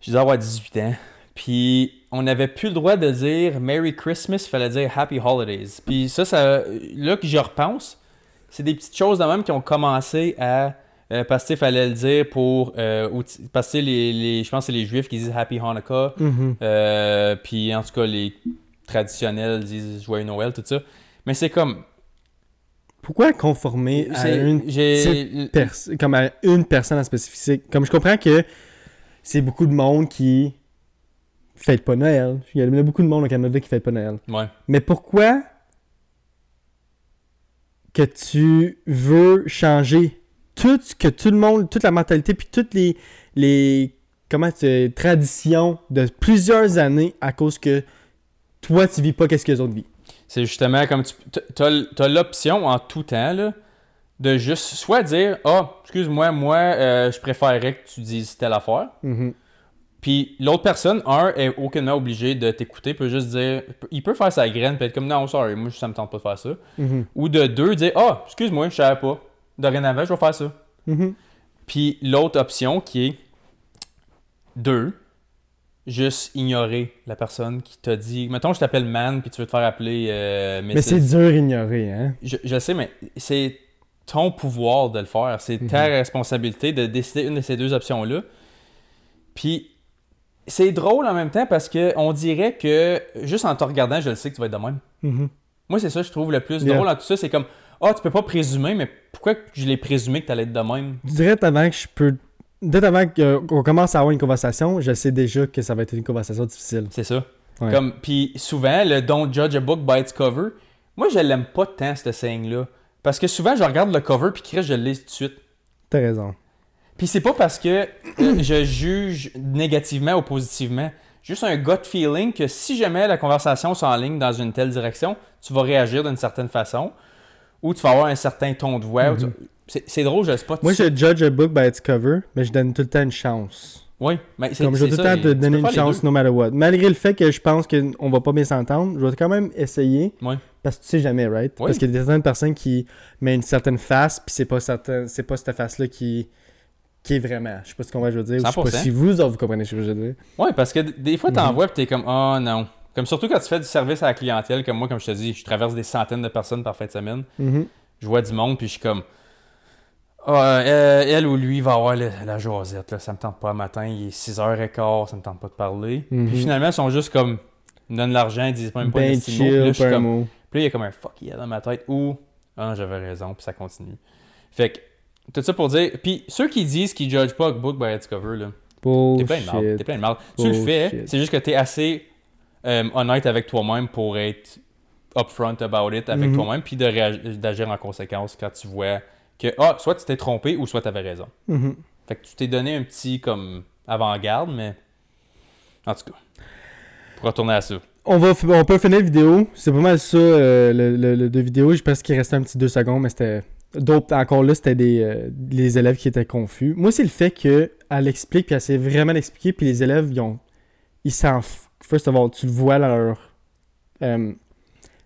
Speaker 1: Je disais avoir 18 ans. Puis on n'avait plus le droit de dire Merry Christmas, il fallait dire Happy Holidays. Puis ça, ça là que j'y repense, c'est des petites choses de même qui ont commencé à. euh, parce qu'il fallait le dire pour. euh, parce que les, les, je pense que c'est les Juifs qui disent Happy Hanukkah.
Speaker 2: Mhm.
Speaker 1: Euh, puis en tout cas, les traditionnels disent Joyeux Noël, tout ça. Mais c'est comme.
Speaker 2: Pourquoi conformer à une comme à une personne en spécifique? Comme je comprends que c'est beaucoup de monde qui fête pas Noël. Il y a beaucoup de monde au Canada qui fête pas Noël.
Speaker 1: Ouais.
Speaker 2: Mais pourquoi que tu veux changer tout ce que tout le monde, toute la mentalité, puis toutes les, les comment tu- traditions de plusieurs années à cause que toi, tu vis pas qu'est-ce que les autres vivent?
Speaker 1: C'est justement comme tu. T'as l'option en tout temps, là, de juste soit dire Ah, excuse-moi, moi, euh, je préférerais que tu dises telle affaire.
Speaker 2: Mhm.
Speaker 1: Puis l'autre personne, un, est aucunement obligé de t'écouter, peut juste dire. Il peut faire sa graine, peut être comme Non, sorry, moi, ça me tente pas de faire ça.
Speaker 2: Mhm.
Speaker 1: Ou de deux, dire Ah, excuse-moi, je savais pas. Dorénavant, je vais faire ça.
Speaker 2: Mhm.
Speaker 1: Puis l'autre option qui est deux, juste ignorer la personne qui t'a dit. Mettons, je t'appelle man, puis tu veux te faire appeler euh,
Speaker 2: Mais c'est dur ignorer, hein?
Speaker 1: Je, je sais, mais c'est ton pouvoir de le faire. C'est ta responsabilité de décider une de ces deux options-là. Puis c'est drôle en même temps parce que on dirait que juste en te regardant, je le sais que tu vas être de même.
Speaker 2: Mhm.
Speaker 1: Moi, c'est ça que je trouve le plus
Speaker 2: Yeah.
Speaker 1: drôle dans tout ça. C'est comme, ah, tu peux pas présumer, mais pourquoi je l'ai présumé que t'allais être de même?
Speaker 2: Direct avant que je peux. Direct avant que- qu'on commence à avoir une conversation, je sais déjà que ça va être une conversation difficile.
Speaker 1: C'est ça.
Speaker 2: Ouais.
Speaker 1: Comme, puis souvent, le don't judge a book by its cover, moi, je l'aime pas tant, ce saying-là. Parce que souvent, je regarde le cover, puis Chris, je le lis tout de suite.
Speaker 2: T'as raison.
Speaker 1: Puis c'est pas parce que euh, je juge négativement ou positivement. Juste un gut feeling que si jamais la conversation s'enligne dans une telle direction, tu vas réagir d'une certaine façon ou tu vas avoir un certain ton de voix. tu- C'est drôle, je sais pas.
Speaker 2: Mhm. Moi, je judge a book by its cover, mais je donne tout le temps une chance.
Speaker 1: Oui, mais c'est
Speaker 2: Comme je vais tout le temps te donner une chance no matter what. Malgré le fait que je pense qu'on va pas bien s'entendre, je vais quand même essayer.
Speaker 1: Ouais.
Speaker 2: Parce que tu sais jamais, right?
Speaker 1: Oui.
Speaker 2: Parce qu'il y a certaines personnes qui mettent une certaine face, puis c'est pas, certain- c'est pas cette face-là qui... qui est vraiment? Je sais pas ce qu'on va je veux dire. Je sais
Speaker 1: 100%.
Speaker 2: pas si vous autres, vous comprenez ce que je veux dire.
Speaker 1: Ouais, parce que des fois,
Speaker 2: Mhm.
Speaker 1: t'envoies et t'es comme, oh non. Comme surtout quand tu fais du service à la clientèle, comme moi, comme je te dis, je traverse des centaines de personnes par fin de semaine.
Speaker 2: Mhm.
Speaker 1: Je vois du monde, puis je suis comme, ah, euh, elle ou lui va avoir le- la jasette, là. Ça me tente pas le matin, il est 6h15, ça me tente pas de parler.
Speaker 2: Mhm.
Speaker 1: Puis finalement, ils sont juste comme, ils me donnent l'argent, ils disent même pas
Speaker 2: Ben.
Speaker 1: Puis là,
Speaker 2: chill,
Speaker 1: je suis
Speaker 2: pas un
Speaker 1: comme,
Speaker 2: mot.
Speaker 1: puis là, il y a comme un fuck yeah dans ma tête, ou, ah, j'avais raison, puis ça continue. Fait que, tout ça pour dire, puis ceux qui disent qu'ils judgent pas book by its cover, là, T'es plein de marde. T'es plein de marde. Tu le fais, c'est juste que t'es assez euh, honnête avec toi-même pour être upfront about it avec
Speaker 2: Mhm.
Speaker 1: toi-même, puis d'agir en conséquence quand tu vois que, ah, soit tu t'es trompé ou soit t'avais raison.
Speaker 2: Mhm.
Speaker 1: Fait que tu t'es donné un petit, comme, avant-garde, mais. En tout cas. Pour retourner à ça.
Speaker 2: On, va, on peut finir la vidéo. C'est pas mal ça, euh, le, le, le- de vidéo. Je pense qu'il restait un petit deux secondes, mais c'était. D'autres, encore là, c'était des euh, les élèves qui étaient confus. Moi, c'est le fait qu'elle explique, puis elle sait vraiment l'expliquer, puis les élèves, ils ont. Ils s'en First of all, tu le vois dans leur. euh,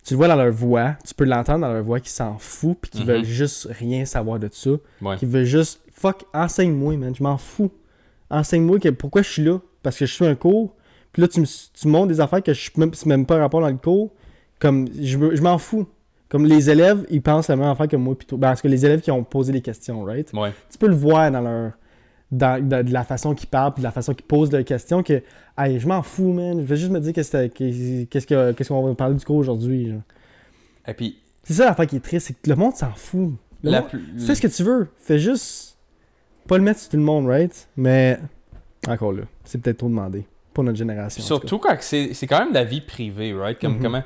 Speaker 2: tu le vois dans leur voix, tu peux l'entendre dans leur voix qu'ils s'en foutent, puis qu'ils
Speaker 1: Mhm.
Speaker 2: veulent juste rien savoir de ça.
Speaker 1: Ouais.
Speaker 2: Qui veulent juste. Fuck, enseigne-moi, man, je m'en fous. Enseigne-moi que, pourquoi je suis là? Parce que je suis un cours, puis là, tu me tu montres des affaires que je suis même, même pas rapport dans le cours. Comme, je, je m'en fous. Comme les élèves, ils pensent la même affaire que moi. Toi. Ben, parce que les élèves qui ont posé des questions, right?
Speaker 1: Ouais.
Speaker 2: Tu peux le voir dans leur, dans- de, de la façon qu'ils parlent, puis de la façon qu'ils posent leurs questions, que hey, je m'en fous, man. Je vais juste me dire qu'est-ce que- qu'est-ce que- qu'on va parler du cours aujourd'hui. genre.
Speaker 1: Et puis,
Speaker 2: C'est ça l'affaire qui est triste, c'est que le monde s'en fout. Le
Speaker 1: la
Speaker 2: monde-
Speaker 1: plus-
Speaker 2: Fais ce que tu veux. Fais juste pas le mettre sur tout le monde, right? Mais encore là, c'est peut-être trop demandé pour notre génération.
Speaker 1: Surtout quand c'est c'est quand même de la vie privée, right? Comme
Speaker 2: Mhm.
Speaker 1: comment.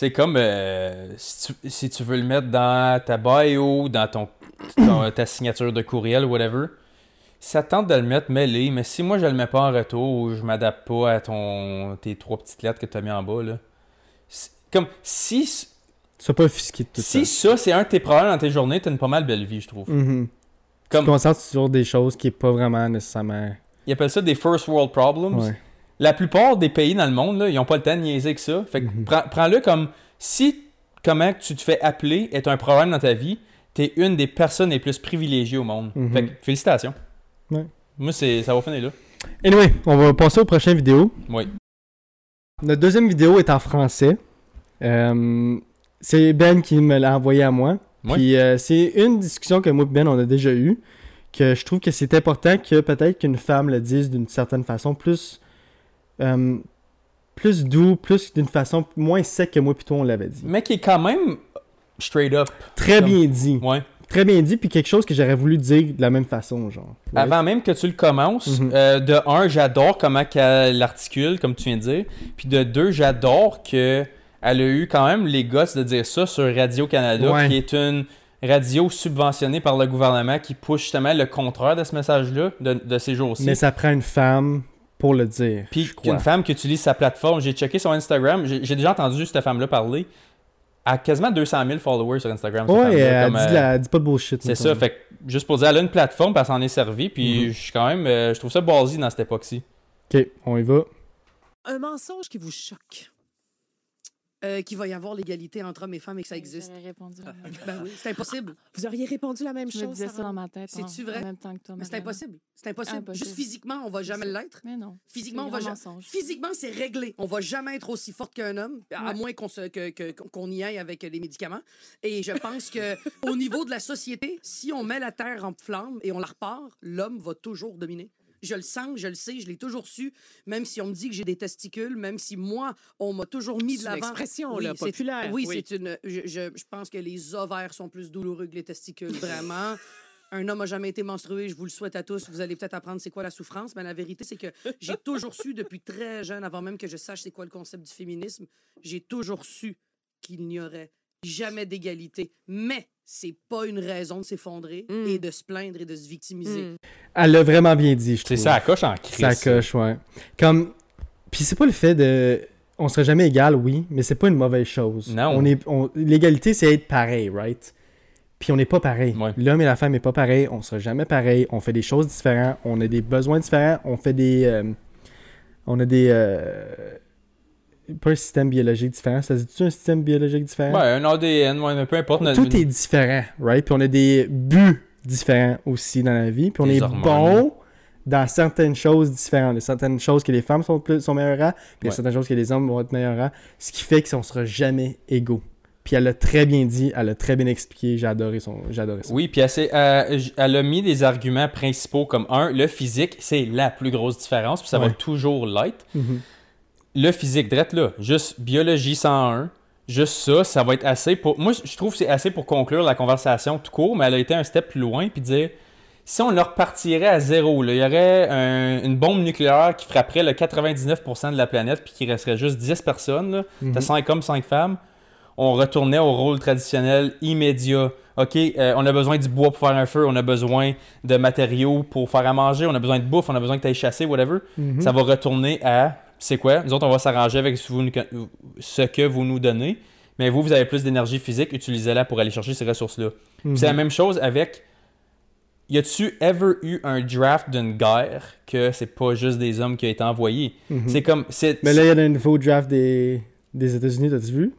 Speaker 1: C'est comme euh, si, tu, si tu veux le mettre dans ta bio, dans ton, ton- ta signature de courriel, whatever. Ça te tente de le mettre mêlé, mais si moi je le mets pas en retour ou je m'adapte pas à ton tes trois petites lettres que tu as mis en bas, là. Comme si,
Speaker 2: Sois pas offusqué de tout
Speaker 1: si
Speaker 2: ça.
Speaker 1: ça c'est un de tes problèmes dans tes journées, t'as une pas mal belle vie, je trouve.
Speaker 2: Mhm. Tu
Speaker 1: Comme
Speaker 2: te concentres sur des choses qui est pas vraiment nécessairement.
Speaker 1: ils appellent ça des first world problems.
Speaker 2: Ouais.
Speaker 1: La plupart des pays dans le monde, là, ils ont pas le temps de niaiser que ça. Fait que
Speaker 2: Mhm.
Speaker 1: prends- prends-le comme si comment tu te fais appeler est un problème dans ta vie, t'es une des personnes les plus privilégiées au monde.
Speaker 2: Mhm.
Speaker 1: Fait que félicitations.
Speaker 2: Ouais.
Speaker 1: Moi, c'est, ça va finir là.
Speaker 2: Anyway, on va passer aux prochaines vidéos.
Speaker 1: Oui.
Speaker 2: Notre deuxième vidéo est en français. Euh, c'est Ben qui me l'a envoyé à moi.
Speaker 1: Oui.
Speaker 2: Puis euh, c'est une discussion que moi et Ben on a déjà eue. Que je trouve que c'est important que peut-être qu'une femme le dise d'une certaine façon plus. Euh, plus doux, plus d'une façon moins sec que moi plutôt on l'avait dit.
Speaker 1: Mais qui est quand même straight up.
Speaker 2: Très
Speaker 1: Comme-
Speaker 2: bien dit.
Speaker 1: Ouais.
Speaker 2: Très bien dit, puis quelque chose que j'aurais voulu dire de la même façon, genre. Ouais.
Speaker 1: Avant même que tu le commences,
Speaker 2: Mhm.
Speaker 1: euh, de un, j'adore comment qu'elle l'articule, comme tu viens de dire. Puis de deux, j'adore que elle a eu quand même les gosses de dire ça sur Radio-Canada,
Speaker 2: Ouais.
Speaker 1: qui est une radio subventionnée par le gouvernement qui pousse justement le contraire de ce message-là de, de ces jours-ci.
Speaker 2: Mais ça prend une femme pour le dire.
Speaker 1: Puis
Speaker 2: je crois.
Speaker 1: qu'une femme qui utilise sa plateforme, j'ai checké son Instagram, j'ai déjà entendu cette femme-là parler, à quasiment 200 000 followers sur Instagram.
Speaker 2: Ouais, elle,
Speaker 1: comme,
Speaker 2: dit,
Speaker 1: euh,
Speaker 2: la- elle dit pas de bullshit.
Speaker 1: C'est ça, fait que juste pour dire, elle a une plateforme, puis elle s'en est servie, puis
Speaker 2: Mhm.
Speaker 1: je suis quand même, euh, je trouve ça ballsy dans cette époque-ci.
Speaker 2: Ok, on y va.
Speaker 7: Un mensonge qui vous choque. Euh, qu'il va y avoir l'égalité entre hommes et femmes et que ça existe.
Speaker 8: J'aurais répondu. la même chose.
Speaker 7: Ben oui, c'est impossible.
Speaker 9: Vous auriez répondu la même
Speaker 8: Je me
Speaker 9: chose.
Speaker 8: disais ça dans ma tête.
Speaker 7: C'est-tu vrai?
Speaker 8: En même temps que toi.
Speaker 7: Mais c'est impossible. C'est impossible.
Speaker 8: Impossible.
Speaker 7: Juste physiquement, on va jamais l'être.
Speaker 8: Mais non.
Speaker 7: Physiquement,
Speaker 8: C'est
Speaker 7: on va jamais.
Speaker 8: mensonge.
Speaker 7: Physiquement, c'est réglé. On va jamais être aussi forte qu'un homme, à moins qu'on se- que- que- qu'on y aille avec les médicaments. Et je pense que au niveau de la société, si on met la terre en flamme et on la repart, l'homme va toujours dominer. Je le sens, je le sais, je l'ai toujours su. Même si on me dit que j'ai des testicules, même si moi, on m'a toujours mis de
Speaker 9: C'est une
Speaker 7: l'avant.
Speaker 9: expression, là, populaire,
Speaker 7: Oui,
Speaker 9: oui.
Speaker 7: c'est une. Je, je- je pense que les ovaires sont plus douloureux que les testicules, vraiment. Un homme n'a jamais été menstrué, je vous le souhaite à tous. Vous allez peut-être apprendre c'est quoi la souffrance, mais la vérité, c'est que j'ai toujours su depuis très jeune, avant même que je sache c'est quoi le concept du féminisme, j'ai toujours su qu'il n'y aurait jamais d'égalité. Mais c'est pas une raison de s'effondrer
Speaker 9: Mm.
Speaker 7: et de se plaindre et de se victimiser.
Speaker 9: Mm.
Speaker 2: Elle l'a vraiment bien dit, je
Speaker 1: C'est
Speaker 2: trouve.
Speaker 1: ça, la coche en crise.
Speaker 2: Ça coche, ouais. Comme. Puis c'est pas le fait de. On serait jamais égal, oui, mais c'est pas une mauvaise chose.
Speaker 1: Non.
Speaker 2: On est... on- L'égalité, c'est être pareil, right? Puis on n'est pas pareil.
Speaker 1: Ouais.
Speaker 2: L'homme et la femme n'est pas pareil. On sera jamais pareil. On fait des choses différentes. On a des besoins différents. On fait des. euh, On a des. euh, Pas un système biologique différent. Ça se dit-tu un système biologique différent?
Speaker 1: Ouais, un ADN, ouais, mais peu importe. notre-
Speaker 2: Tout est différent, right? Puis on a des buts différents aussi dans la vie. Puis on
Speaker 1: Des
Speaker 2: est
Speaker 1: hormones.
Speaker 2: bon dans certaines choses différentes. Il y a certaines choses que les femmes sont, plus, sont meilleures à, puis il y a certaines choses que les hommes vont être meilleurs à. Ce qui fait qu'on sera jamais égaux. Puis elle l'a très bien dit, elle l'a très bien expliqué. J'ai adoré, son... ça.
Speaker 1: Oui, puis elle, euh, elle a mis des arguments principaux comme un, le physique, c'est la plus grosse différence, puis ça va
Speaker 2: Ouais.
Speaker 1: toujours l'être.
Speaker 2: Mhm.
Speaker 1: Le physique, drette là, juste biologie 101, juste ça, ça va être assez pour. Moi, je trouve que c'est assez pour conclure la conversation tout court, mais elle a été un step plus loin, puis dire si on leur partirait à zéro, là, il y aurait un- une bombe nucléaire qui frapperait le 99% de la planète, puis qu'il resterait juste 10 personnes, là. T'as 5 hommes, 5 femmes. On retournait au rôle traditionnel immédiat. OK, euh, on a besoin du bois pour faire un feu, on a besoin de matériaux pour faire à manger, on a besoin de bouffe, on a besoin que tu ailles chasser, whatever.
Speaker 2: Mhm.
Speaker 1: Ça va retourner à c'est quoi? Nous autres, on va s'arranger avec ce, que vous nous donnez, mais vous, vous avez plus d'énergie physique, utilisez-la pour aller chercher ces ressources-là.
Speaker 2: Mhm.
Speaker 1: C'est la même chose avec. Y a-tu ever eu un draft d'une guerre que c'est pas juste des hommes qui ont été envoyés?
Speaker 2: Mhm.
Speaker 1: C'est comme.
Speaker 2: Mais là, il y a un nouveau draft des, des États-Unis, t'as-tu vu?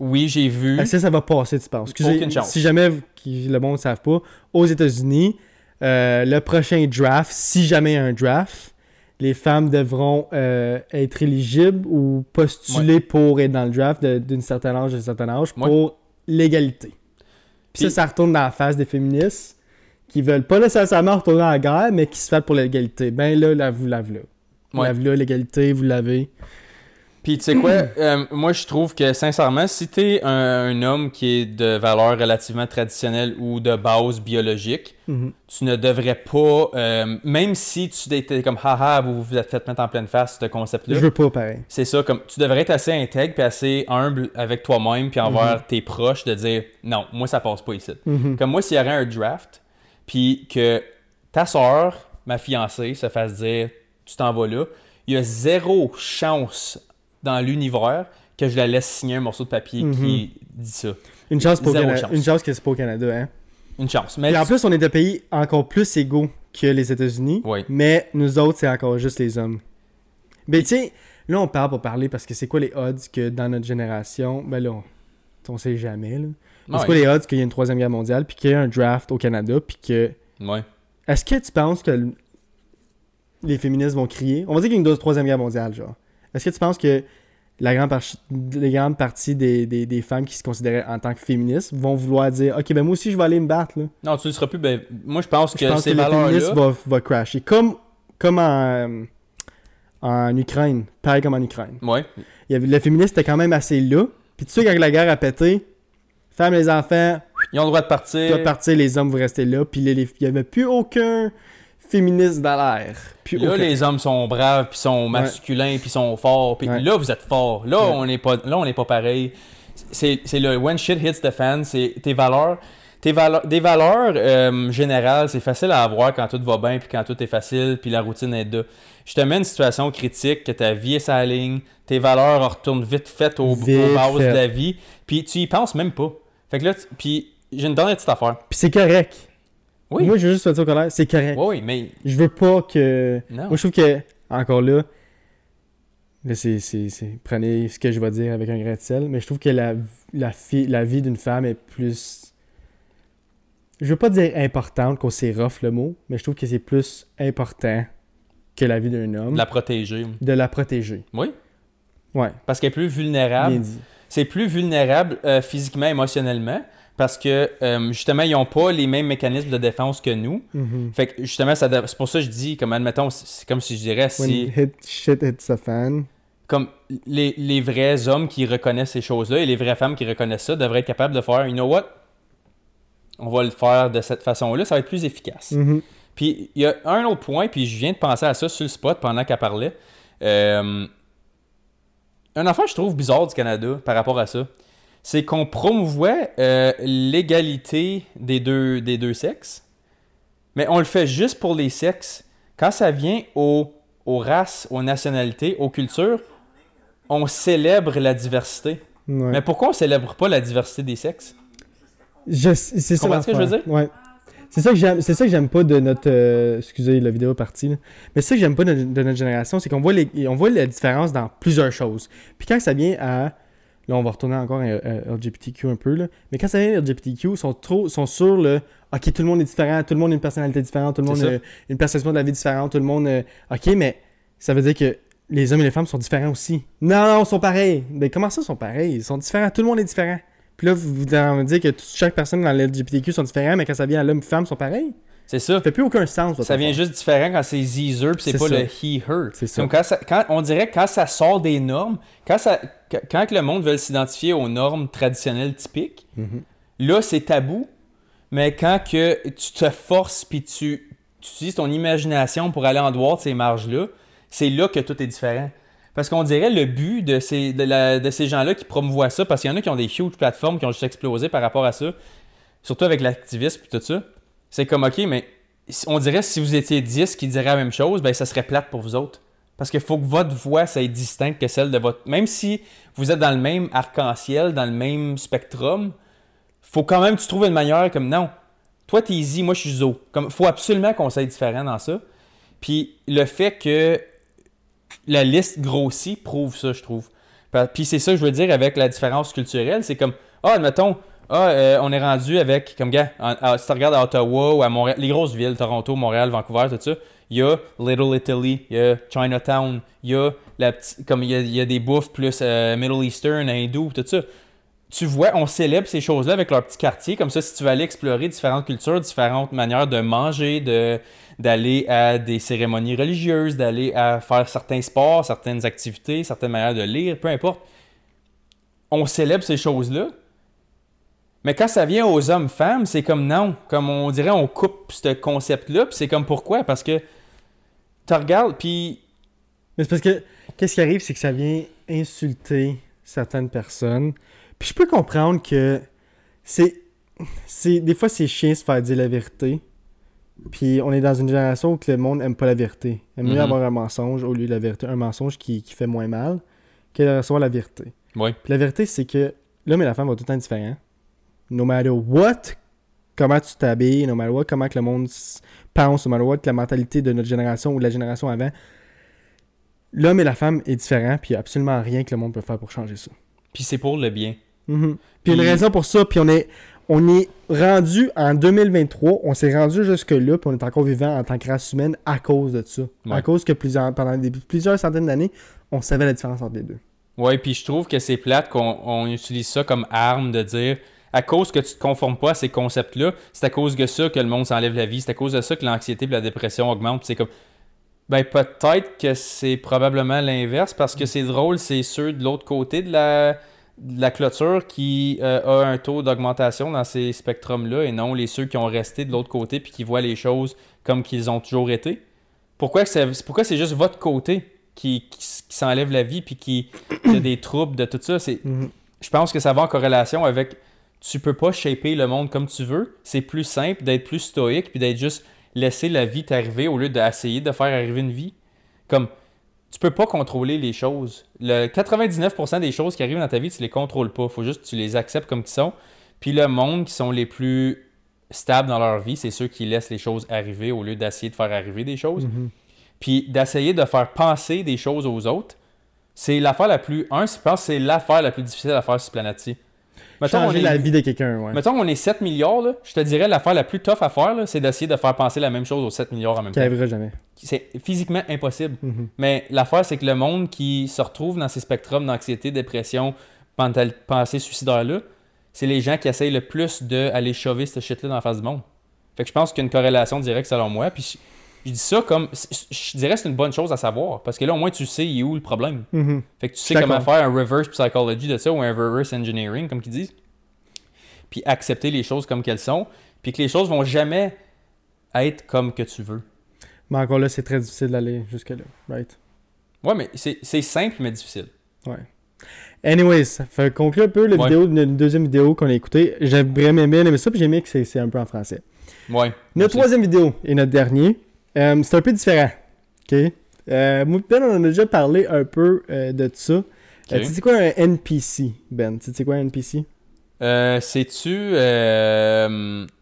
Speaker 1: Oui, j'ai vu.
Speaker 2: Est-ce que ça va passer, tu penses? Excusez,
Speaker 1: Aucune chance.
Speaker 2: Si jamais le monde ne savent pas, aux États-Unis, euh, le prochain draft, si jamais il y a un draft, les femmes devront euh, être éligibles ou postuler pour être dans le draft d'une certaine âge, d'un certain âge,
Speaker 1: Ouais.
Speaker 2: pour l'égalité. Puis ça, ça retourne dans la face des féministes qui veulent pas nécessairement retourner à la guerre, mais qui se battent pour l'égalité. Ben là, là vous l'avez là. Vous l'avez là, l'égalité, vous l'avez.
Speaker 1: Puis tu sais quoi, euh, moi je trouve que sincèrement, si t'es un, un homme qui est de valeur relativement traditionnelle ou de base biologique,
Speaker 2: Mhm.
Speaker 1: tu ne devrais pas, euh, même si tu étais comme haha, vous vous êtes fait mettre en pleine face ce concept-là,
Speaker 2: Je veux pas pareil.
Speaker 1: c'est ça, comme tu devrais être assez intègre puis assez humble avec toi-même puis envers tes proches de dire non, moi ça passe pas ici.
Speaker 2: Mhm.
Speaker 1: Comme moi, s'il y aurait un draft, puis que ta soeur, ma fiancée, se fasse dire tu t'en vas là, il y a zéro chance dans l'univers que je la laisse signer un morceau de papier qui dit ça.
Speaker 2: Une chance pour
Speaker 1: Zéro
Speaker 2: Cana-
Speaker 1: chance.
Speaker 2: Une chance que c'est pas au Canada, hein.
Speaker 1: Une chance. Mais
Speaker 2: Et en plus, on est de pays encore plus égaux que les États-Unis.
Speaker 1: Oui.
Speaker 2: Mais nous autres, c'est encore juste les hommes. Mais tu sais, là, on parle pour parler parce que c'est quoi les odds que dans notre génération, ben là, on, on sait jamais, là. C'est quoi les odds qu'il y ait une troisième guerre mondiale, puis qu'il y ait un draft au Canada, puis que.
Speaker 1: Ouais.
Speaker 2: Est-ce que tu penses que les féministes vont crier? On va dire qu'il y a une troisième guerre mondiale, genre. Est-ce que tu penses que la grande, par- les grandes parties des, des, des femmes qui se considéraient en tant que féministes vont vouloir dire Ok, ben moi aussi, je vais aller me battre, là?
Speaker 1: Non, tu ne seras plus. Ben, moi, je pense que
Speaker 2: Je pense que le féminisme va, va crasher. Comme, comme en, en Ukraine. Pareil comme en Ukraine.
Speaker 1: Ouais.
Speaker 2: Il y avait, le féministe était quand même assez là. Puis tu sais, quand la guerre a pété, femmes, les enfants,
Speaker 1: Ils ont le droit de partir.
Speaker 2: doivent partir, les hommes, vous restez là. Puis il n'y avait plus aucun féministe dans l'air.
Speaker 1: Là, les hommes sont braves, puis sont masculins, puis sont forts. Puis
Speaker 2: Ouais.
Speaker 1: là, vous êtes forts. Là,
Speaker 2: Ouais.
Speaker 1: on n'est pas, là, on n'est pas pareil. C'est, c'est le when shit hits the fan. C'est tes valeurs. Tes valeurs, des valeurs euh, générales, c'est facile à avoir quand tout va bien, puis quand tout est facile, puis la routine est là. Je te mets une situation critique, que ta vie est sa ligne, tes valeurs retournent vite faites au,
Speaker 2: Vite
Speaker 1: aux bases
Speaker 2: fait.
Speaker 1: de la vie, puis tu y penses même pas. Fait que là, puis j'ai une dernière petite affaire.
Speaker 2: Puis c'est correct.
Speaker 1: Oui.
Speaker 2: Moi, je veux juste te dire au colère, c'est correct.
Speaker 1: Oui, oui, mais
Speaker 2: Je veux pas que.
Speaker 1: non.
Speaker 2: Moi, je trouve que, encore là, là, c'est, Prenez ce que je vais dire avec un grain de sel, mais je trouve que la, la, fi- la vie d'une femme est plus. Je veux pas dire importante, qu'on rough le mot, mais je trouve que c'est plus important que la vie d'un homme.
Speaker 1: De la protéger.
Speaker 2: De la protéger.
Speaker 1: Oui.
Speaker 2: Ouais,
Speaker 1: Parce qu'elle est plus vulnérable. c'est plus vulnérable euh, physiquement, émotionnellement, parce que euh, justement, ils n'ont pas les mêmes mécanismes de défense que nous.
Speaker 2: Mhm.
Speaker 1: Fait que justement, c'est pour ça que je dis, comme admettons, c'est comme si je dirais,
Speaker 2: When
Speaker 1: si,
Speaker 2: hit, shit hits a fan.
Speaker 1: comme les, les vrais hommes qui reconnaissent ces choses-là et les vraies femmes qui reconnaissent ça devraient être capables de faire, you know what, on va le faire de cette façon-là, ça va être plus efficace.
Speaker 2: Mhm.
Speaker 1: Puis il y a un autre point, puis je viens de penser à ça sur le spot pendant qu'elle parlait. Euh, un affaire que je trouve bizarre du Canada par rapport à ça, c'est qu'on promouvoit euh, l'égalité des deux, des deux sexes, mais on le fait juste pour les sexes. Quand ça vient aux, aux races, aux nationalités, aux cultures, on célèbre la diversité.
Speaker 2: Ouais.
Speaker 1: Mais pourquoi on célèbre pas la diversité des sexes?
Speaker 2: Je- c'est ça
Speaker 1: ce que je veux dire?
Speaker 2: Ouais. C'est ça que j'aime, c'est ça que j'aime pas de notre, euh, excusez la vidéo est partie, là. mais c'est ça que j'aime pas de, de notre génération, c'est qu'on voit les, on voit la différence dans plusieurs choses. Puis quand ça vient à, là on va retourner encore à, à LGBTQ un peu là, mais quand ça vient à LGBTQ, ils sont trop, sont sur le, ok tout le monde est différent, tout le monde a une personnalité différente, tout le monde a une perception de la vie différente, tout le monde, euh, ok mais ça veut dire que les hommes et les femmes sont différents aussi. Non, non, ils sont pareils. Mais comment ça ils sont pareils? Ils sont différents, tout le monde est différent. Puis là, vous vous dire que chaque personne dans l'LGBTQ sont différents, mais quand ça vient à l'homme-femme, ils sont pareils?
Speaker 1: C'est ça.
Speaker 2: Ça fait plus aucun sens.
Speaker 1: Ça vient juste différent quand c'est Zer puis c'est pas
Speaker 2: ça.
Speaker 1: le he her.
Speaker 2: C'est ça.
Speaker 1: Comme quand ça- quand- on dirait que quand ça sort des normes, quand ça quand- le monde veut s'identifier aux normes traditionnelles typiques,
Speaker 2: Mhm.
Speaker 1: là c'est tabou. Mais quand que tu te forces puis tu, tu utilises ton imagination pour aller en dehors de ces marges là, c'est là que tout est différent. Parce qu'on dirait le but de ces, de, la- de ces gens-là qui promouvoient ça, parce qu'il y en a qui ont des huge plateformes qui ont juste explosé par rapport à ça, surtout avec l'activisme et tout ça, c'est comme, OK, mais on dirait si vous étiez 10 qui diraient la même chose, ben ça serait plate pour vous autres. Parce qu'il faut que votre voix soit distincte que celle de votre... Même si vous êtes dans le même arc-en-ciel, dans le même spectrum, faut quand même que tu trouves une manière comme, non, toi t'es easy, moi je suis zo. Comme, faut absolument qu'on soit différent dans ça. Puis le fait que la liste grossit prouve ça, je trouve. Puis c'est ça que je veux dire avec la différence culturelle. C'est comme, ah, admettons, ah, euh, on est rendu avec, comme gars, si tu regardes à Ottawa ou à Montréal, les grosses villes, Toronto, Montréal, Vancouver, tout ça, il y a Little Italy, il y a Chinatown, il y a, la des bouffes plus euh, Middle Eastern, hindou, tout ça. tu vois, on célèbre ces choses-là avec leur petit quartier. Comme ça, si tu vas aller explorer différentes cultures, différentes manières de manger, de d'aller à des cérémonies religieuses, d'aller à faire certains sports, certaines activités, certaines manières de lire, peu importe. On célèbre ces choses-là. Mais quand ça vient aux hommes-femmes, c'est comme non. Comme on dirait, on coupe ce concept-là. Puis c'est comme pourquoi? Parce que tu regardes, puis
Speaker 2: Mais c'est parce que, qu'est-ce qui arrive, c'est que ça vient insulter certaines personnes. Puis je peux comprendre que c'est. c'est des fois, c'est chiant de se faire dire la vérité. Puis on est dans une génération où le monde aime pas la vérité. Aime mieux
Speaker 1: Mhm.
Speaker 2: avoir un mensonge au lieu de la vérité. Un mensonge qui, qui fait moins mal que de recevoir la vérité.
Speaker 1: Oui.
Speaker 2: Puis la vérité, c'est que l'homme et la femme vont tout le temps différents. No matter what, comment tu t'habilles, no matter what, comment que le monde pense, no matter what, la mentalité de notre génération ou de la génération avant, l'homme et la femme est différent, puis il n'y a absolument rien que le monde peut faire pour changer ça.
Speaker 1: Puis c'est pour le bien.
Speaker 2: Mhm. Puis il y a une raison pour ça, puis on est, on est rendu en 2023, on s'est rendu jusque-là, puis on est encore vivant en tant que race humaine à cause de ça.
Speaker 1: Ouais.
Speaker 2: À cause que plusieurs, pendant des- plusieurs centaines d'années, on savait la différence entre les deux.
Speaker 1: Oui, puis je trouve que c'est plate qu'on on utilise ça comme arme de dire à cause que tu te conformes pas à ces concepts-là, c'est à cause de ça que le monde s'enlève la vie, c'est à cause de ça que l'anxiété et la dépression augmentent. C'est comme ben peut-être que c'est probablement l'inverse parce que c'est drôle, c'est ceux de l'autre côté de la de la clôture qui euh, a un taux d'augmentation dans ces spectrums-là et non les ceux qui ont resté de l'autre côté puis qui voient les choses comme qu'ils ont toujours été. Pourquoi que pourquoi c'est juste votre côté qui, qui, s'enlève la vie puis qui, qui a des troubles de tout ça? C'est
Speaker 2: Mhm.
Speaker 1: je pense que ça va en corrélation avec tu peux pas shaper le monde comme tu veux. C'est plus simple d'être plus stoïque puis d'être juste laisser la vie t'arriver au lieu d'essayer de faire arriver une vie. Comme tu peux pas contrôler les choses. Le 99% des choses qui arrivent dans ta vie, tu les contrôles pas. Faut juste que tu les acceptes comme qu'ils sont. Puis le monde qui sont les plus stables dans leur vie, c'est ceux qui laissent les choses arriver au lieu d'essayer de faire arriver des choses.
Speaker 2: Mhm.
Speaker 1: Puis d'essayer de faire penser des choses aux autres, c'est l'affaire la plus. Un, je pense que c'est l'affaire la plus difficile à faire sur cette Mettons, on
Speaker 2: Changer
Speaker 1: est-
Speaker 2: la vie de quelqu'un, ouais.
Speaker 1: Mettons, on est 7 milliards, là, je te dirais l'affaire la plus tough à faire, c'est d'essayer de faire penser la même chose aux 7 milliards en même
Speaker 2: Qui
Speaker 1: temps.
Speaker 2: jamais.
Speaker 1: C'est physiquement impossible.
Speaker 2: Mhm.
Speaker 1: Mais l'affaire, c'est que le monde qui se retrouve dans ces spectrums d'anxiété, dépression, pensée suicidaire-là, c'est les gens qui essayent le plus d'aller chover ce shit-là dans la face du monde. Fait que je pense qu'il y a une corrélation directe selon moi. Puis je, dis ça comme. Je dirais que c'est une bonne chose à savoir. Parce que là, au moins, tu sais il est où le problème.
Speaker 2: Mhm.
Speaker 1: Fait que tu sais comment faire un reverse psychology de ça ou un reverse engineering, comme qu'ils disent. Puis accepter les choses comme qu'elles sont. Puis que les choses vont jamais être comme que tu veux.
Speaker 2: Mais encore là, c'est très difficile d'aller jusque-là, right?
Speaker 1: Ouais, mais c'est simple mais difficile.
Speaker 2: Ouais. Anyways, ça fait conclure un peu la
Speaker 1: Ouais.
Speaker 2: vidéo, notre deuxième vidéo qu'on a écoutée. J'ai vraiment bien aimé ça, puis j'ai aimé que c'est un peu en français.
Speaker 1: Ouais.
Speaker 2: Notre troisième vidéo et notre dernier, euh, c'est un peu différent. OK? Euh, moi, Ben, on en a déjà parlé un peu euh, de ça. Tu sais quoi un NPC, Ben? Tu sais quoi un NPC?
Speaker 1: C'est-tu.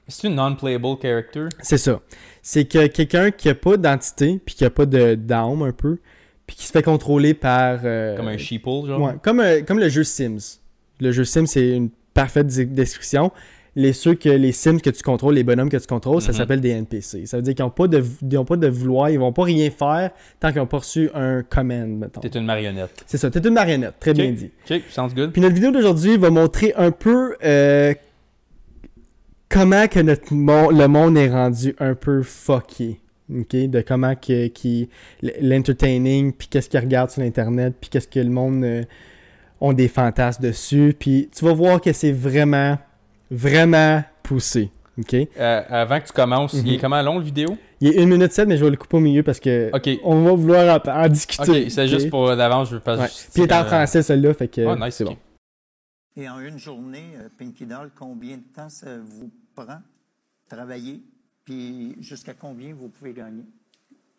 Speaker 1: C'est-tu non-playable character?
Speaker 2: C'est ça. C'est que quelqu'un qui a pas d'identité, puis qui a pas de d'âme un peu, puis qui se fait contrôler par...
Speaker 1: Comme un sheeple, genre?
Speaker 2: Ouais, comme, comme le jeu Sims. Le jeu Sims, c'est une parfaite description. Les, ceux que, les Sims que tu contrôles, les bonhommes que tu contrôles, ça
Speaker 1: Mhm.
Speaker 2: s'appelle des NPC. Ça veut dire qu'ils n'ont pas, de, ils ont pas de vouloir, ils vont pas rien faire tant qu'ils n'ont pas reçu un command, mettons.
Speaker 1: T'es une marionnette.
Speaker 2: C'est ça, t'es une marionnette, très bien dit.
Speaker 1: Ok, sounds good.
Speaker 2: Puis notre vidéo d'aujourd'hui va montrer un peu euh, comment que notre mon- le monde est rendu un peu fucké. OK? De comment que, qui, l'entertaining, puis qu'est-ce qu'ils regardent sur Internet, puis qu'est-ce que le monde euh, ont des fantasmes dessus. Puis tu vas voir que c'est vraiment, vraiment poussé. OK?
Speaker 1: Euh, avant que tu commences, il est
Speaker 2: Mhm.
Speaker 1: comment long le vidéo?
Speaker 2: Il est 1 minute 7, mais je vais le couper au milieu parce que on va vouloir en, en discuter.
Speaker 1: Ok, c'est juste pour d'avance, je veux pas.
Speaker 2: Ouais.
Speaker 1: juste
Speaker 2: Puis il est en français, celui-là, fait que
Speaker 1: Ah, nice,
Speaker 2: c'est bon.
Speaker 8: Et en une journée, euh, Pinky Doll, combien de temps ça vous prend travailler? Puis jusqu'à combien vous pouvez gagner?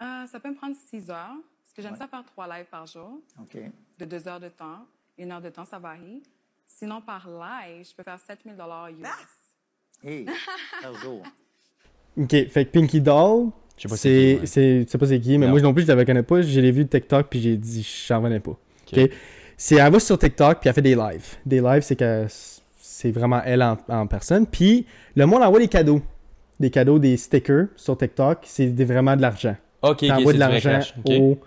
Speaker 9: Euh, ça peut me prendre six heures, parce que j'aime
Speaker 8: Ouais.
Speaker 9: ça faire trois lives par jour,
Speaker 8: OK.
Speaker 9: de deux heures de temps. Une heure de temps, ça varie. Sinon, par live, je peux faire 7000 US.
Speaker 8: Et par jour.
Speaker 2: Ok, fait que Pinky Doll,
Speaker 1: Je sais pas
Speaker 2: c'est, tu sais pas c'est qui, mais
Speaker 1: Non.
Speaker 2: moi non plus je la connais pas. Je l'ai vu de TikTok puis j'ai dit, j'en revenais pas. Ok?
Speaker 1: Ok.
Speaker 2: C'est, elle va sur TikTok puis elle fait des lives. Des lives, c'est que c'est vraiment elle en, en personne. Puis le monde envoie des cadeaux. Des cadeaux, des stickers sur TikTok. C'est vraiment de l'argent.
Speaker 1: Ok, ok,
Speaker 2: T'envoies
Speaker 1: c'est
Speaker 2: de l'argent
Speaker 1: cash. Ok.
Speaker 2: aux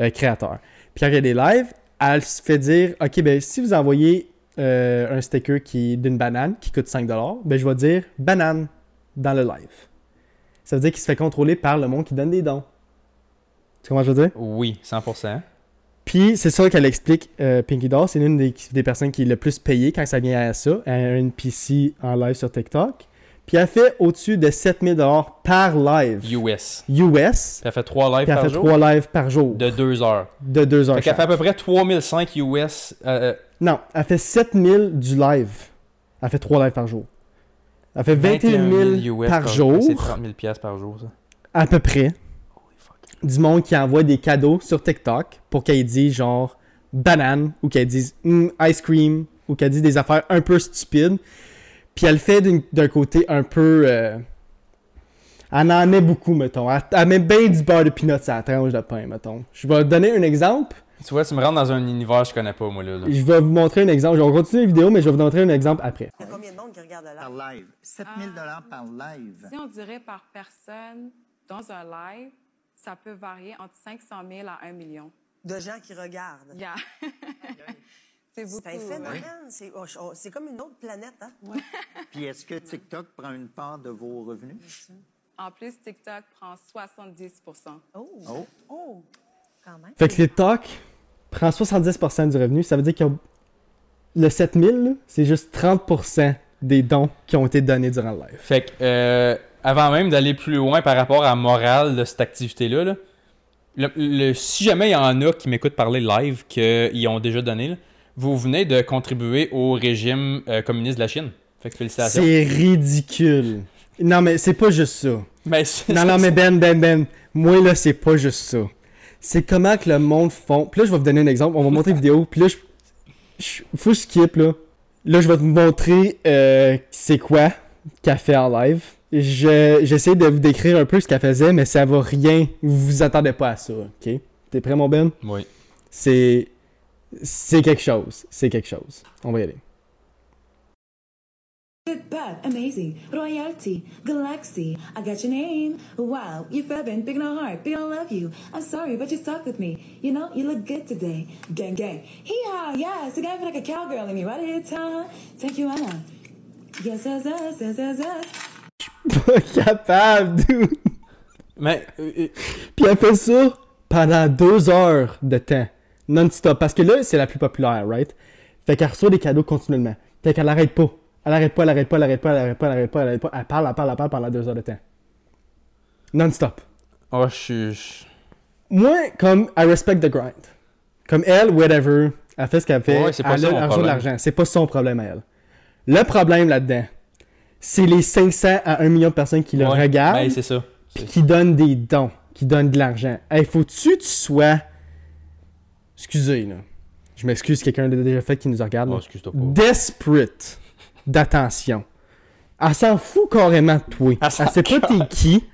Speaker 2: euh, créateurs. Puis quand il y a des lives, elle se fait dire Ok, ben si vous envoyez euh, un sticker qui d'une banane qui coûte 5$, ben je vais dire banane dans le live. Ça veut dire qu'il se fait contrôler par le monde qui donne des dons. Tu comprends ce que je veux dire?
Speaker 1: Oui, 100%.
Speaker 2: Puis c'est ça qu'elle explique, euh, Pinky Doll, c'est l'une des, des personnes qui est le plus payée quand ça vient à ça. Elle a une PC en live sur TikTok. Puis elle fait au-dessus de 7000$ par live.
Speaker 1: US.
Speaker 2: US.
Speaker 1: Elle fait 3 lives
Speaker 2: Puis elle
Speaker 1: par
Speaker 2: fait
Speaker 1: jour?
Speaker 2: 3 lives par jour.
Speaker 1: De 2 heures.
Speaker 2: De 2 heures.
Speaker 1: Fait qu'elle fait à peu près 3005 US. euh,
Speaker 2: Non, elle fait 7000 du live. Elle fait 3 lives par jour. Elle fait 21 000
Speaker 1: US
Speaker 2: par jour,
Speaker 1: C'est 30 000 piastres par jour, ça.
Speaker 2: à peu près. Du monde qui envoie des cadeaux sur TikTok pour qu'elle dise genre banane ou qu'elle dise Hmm, ice cream ou qu'elle dise des affaires un peu stupides. Puis elle le fait d'un côté un peu. euh, Elle en met beaucoup, mettons. Elle, elle met bien du beurre de peanut sur la tranche de pain, mettons. Je vais donner un exemple.
Speaker 1: Tu vois, tu me rentres dans un univers que je connais pas, moi, là. là.
Speaker 2: Je vais vous montrer un exemple. Je vais continuer la vidéo, mais je vais vous montrer un exemple après.
Speaker 10: Il y a combien de monde qui regarde
Speaker 8: Par
Speaker 10: là?
Speaker 8: live. 7000 dollars par live.
Speaker 9: Si on dirait par personne dans un live, ça peut varier entre 500 000 à 1 million.
Speaker 10: De gens qui regardent.
Speaker 9: Yeah. c'est beaucoup.
Speaker 10: C'est un
Speaker 9: ouais.
Speaker 10: phénomène. C'est oh, oh, c'est comme une autre planète. Hein?
Speaker 8: Puis est-ce que TikTok prend une part de vos revenus?
Speaker 9: En plus, TikTok prend 70
Speaker 10: Oh,
Speaker 8: Oh,
Speaker 10: oh, quand même.
Speaker 2: Fait que TikTok prend 70% du revenu. Ça veut dire que le 7000, là, c'est juste 30% des dons qui ont été donnés durant le live.
Speaker 1: Fait que, euh, avant même d'aller plus loin par rapport à la morale de cette activité-là, là, le- le- si jamais il y en a qui m'écoutent parler live qu'ils ont déjà donné, là, vous venez de contribuer au régime euh, communiste de la Chine. Fait que félicitations.
Speaker 2: C'est ridicule. Non, mais c'est pas juste ça.
Speaker 1: Mais
Speaker 2: Non, non, mais Ben, Ben, Ben, moi, là, c'est pas juste ça. C'est comment que le monde font. Puis là, je vais vous donner un exemple. On va montrer une vidéo. Puis là, je... je- faut que je skip, là. Là, je vais te montrer euh, c'est quoi qu'elle fait en live. Je- J'essaie de vous décrire un peu ce qu'elle faisait, mais ça va rien. Vous vous attendez pas à ça, OK? T'es prêt, mon Ben?
Speaker 1: Oui.
Speaker 2: C'est... C'est quelque chose. C'est quelque chose. On va y aller.
Speaker 11: Good, bad, amazing, royalty, galaxy. I got your name. Wow, you're fervent, big no heart, big I love you. I'm sorry, but you stuck with me. You know, you look good today. Gang, gang. Hee haw, yes, the guy feel like a cowgirl in me. Right here, Tom. Thank you, Anna. Yes, yes, yes, yes, yes, yes.
Speaker 2: Pas capable, dude!
Speaker 1: Mais, euh, euh,
Speaker 2: Puis elle fait ça pendant deux heures de temps, non-stop. Parce que là, c'est la plus populaire, right? Fait qu'elle reçoit des cadeaux continuellement. Fait qu'elle arrête pas. Elle arrête pas, elle arrête pas, elle arrête pas, elle arrête pas, elle arrête pas, elle arrête pas. Elle parle, elle parle, elle parle pendant deux heures de temps. Non-stop.
Speaker 1: oh, suis. je-
Speaker 2: Moi, comme, I respect the grind. Comme elle, whatever, elle fait ce qu'elle fait.
Speaker 1: Ouais, c'est pas
Speaker 2: elle a de l'argent. C'est pas son problème à elle. Le problème là-dedans, c'est les 500 à 1 million de personnes qui le
Speaker 1: Ouais,
Speaker 2: regardent
Speaker 1: Ben, c'est ça.
Speaker 2: qui donne des dons, qui donne de l'argent. Hey, faut-tu que tu sois. Excusez, là. Je m'excuse, quelqu'un l'a déjà fait qui nous regarde.
Speaker 1: Oh, excuse-toi pas.
Speaker 2: Desperate d'attention. Elle s'en fout carrément de toi.
Speaker 1: Elle
Speaker 2: sait pas t'es qui.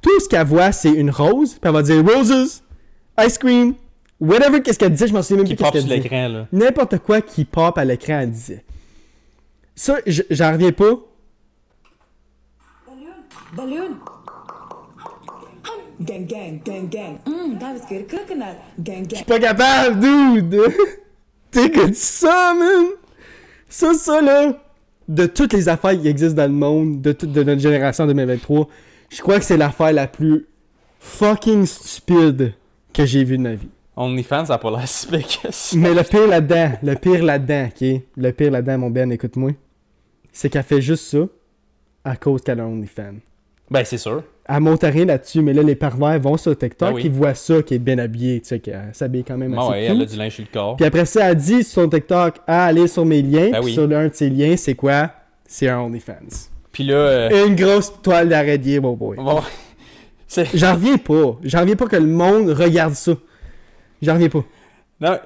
Speaker 2: Tout ce qu'elle voit, c'est une rose, puis elle va dire roses, ice cream, whatever, qu'est-ce qu'elle disait, je m'en souviens même
Speaker 1: Qui
Speaker 2: plus qu'est-ce
Speaker 1: pop sur l'écran, là.
Speaker 2: N'importe quoi qui pop à l'écran, elle disait. Ça, j'en reviens pas.
Speaker 11: Balloon. Gang, gang, gang, gang. Mmm, that was good. Coconut. Gang, gang.
Speaker 2: pas capable, dude! T'écoutes ça, man! Ça, ça, là, de toutes les affaires qui existent dans le monde, de, toute de notre génération 2023, je crois que c'est l'affaire la plus fucking stupide que j'ai vue de ma vie.
Speaker 1: OnlyFans, ça a pas l'air si.
Speaker 2: Mais le pire là-dedans, le pire là-dedans, ok? Le pire là-dedans, mon Ben, écoute-moi, c'est qu'elle fait juste ça à cause qu'elle a un OnlyFans.
Speaker 1: Ben, c'est sûr.
Speaker 2: Elle monte rien là-dessus, mais là, les pervers vont sur TikTok,
Speaker 1: Ben oui.
Speaker 2: ils voient ça, qui est bien habillée, tu sais, qu'elle s'habille quand même
Speaker 1: Bon,
Speaker 2: assez
Speaker 1: ouais,
Speaker 2: cool.
Speaker 1: elle a du linge sur le corps.
Speaker 2: Puis après ça, elle dit sur son TikTok à aller sur mes liens.
Speaker 1: Ben
Speaker 2: puis
Speaker 1: oui.
Speaker 2: sur l'un de ses liens, c'est quoi? C'est un OnlyFans.
Speaker 1: Puis là, euh,
Speaker 2: Une grosse toile d'araignée, mon boy.
Speaker 1: bon.
Speaker 2: J'en reviens pas. J'en reviens pas que le monde regarde ça. J'en reviens pas.
Speaker 1: Non,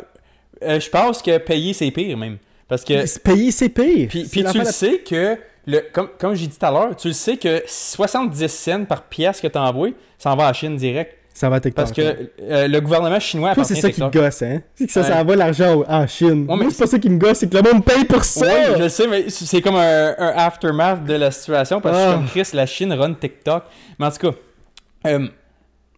Speaker 1: euh, je pense que payer, c'est pire, même. Parce que.
Speaker 2: Payer, c'est pire.
Speaker 1: Puis, puis tu le sais que, le, comme, comme j'ai dit tout à l'heure, tu le sais que 70 cents par pièce que tu envoies, ça en va à la Chine direct.
Speaker 2: Ça va à TikTok.
Speaker 1: Parce que euh, le gouvernement chinois
Speaker 2: Toi, c'est ça qui
Speaker 1: TikTok.
Speaker 2: gosse, hein? C'est que ça,
Speaker 1: Ouais.
Speaker 2: ça envoie l'argent en Chine.
Speaker 1: Ouais, mais
Speaker 2: Moi, c'est pas ça qui me gosse, c'est que le monde paye pour ça!
Speaker 1: Oui, je sais, mais c'est comme un, un aftermath de la situation parce que
Speaker 2: Ah.
Speaker 1: comme Chris, la Chine run TikTok. Mais en tout cas, euh,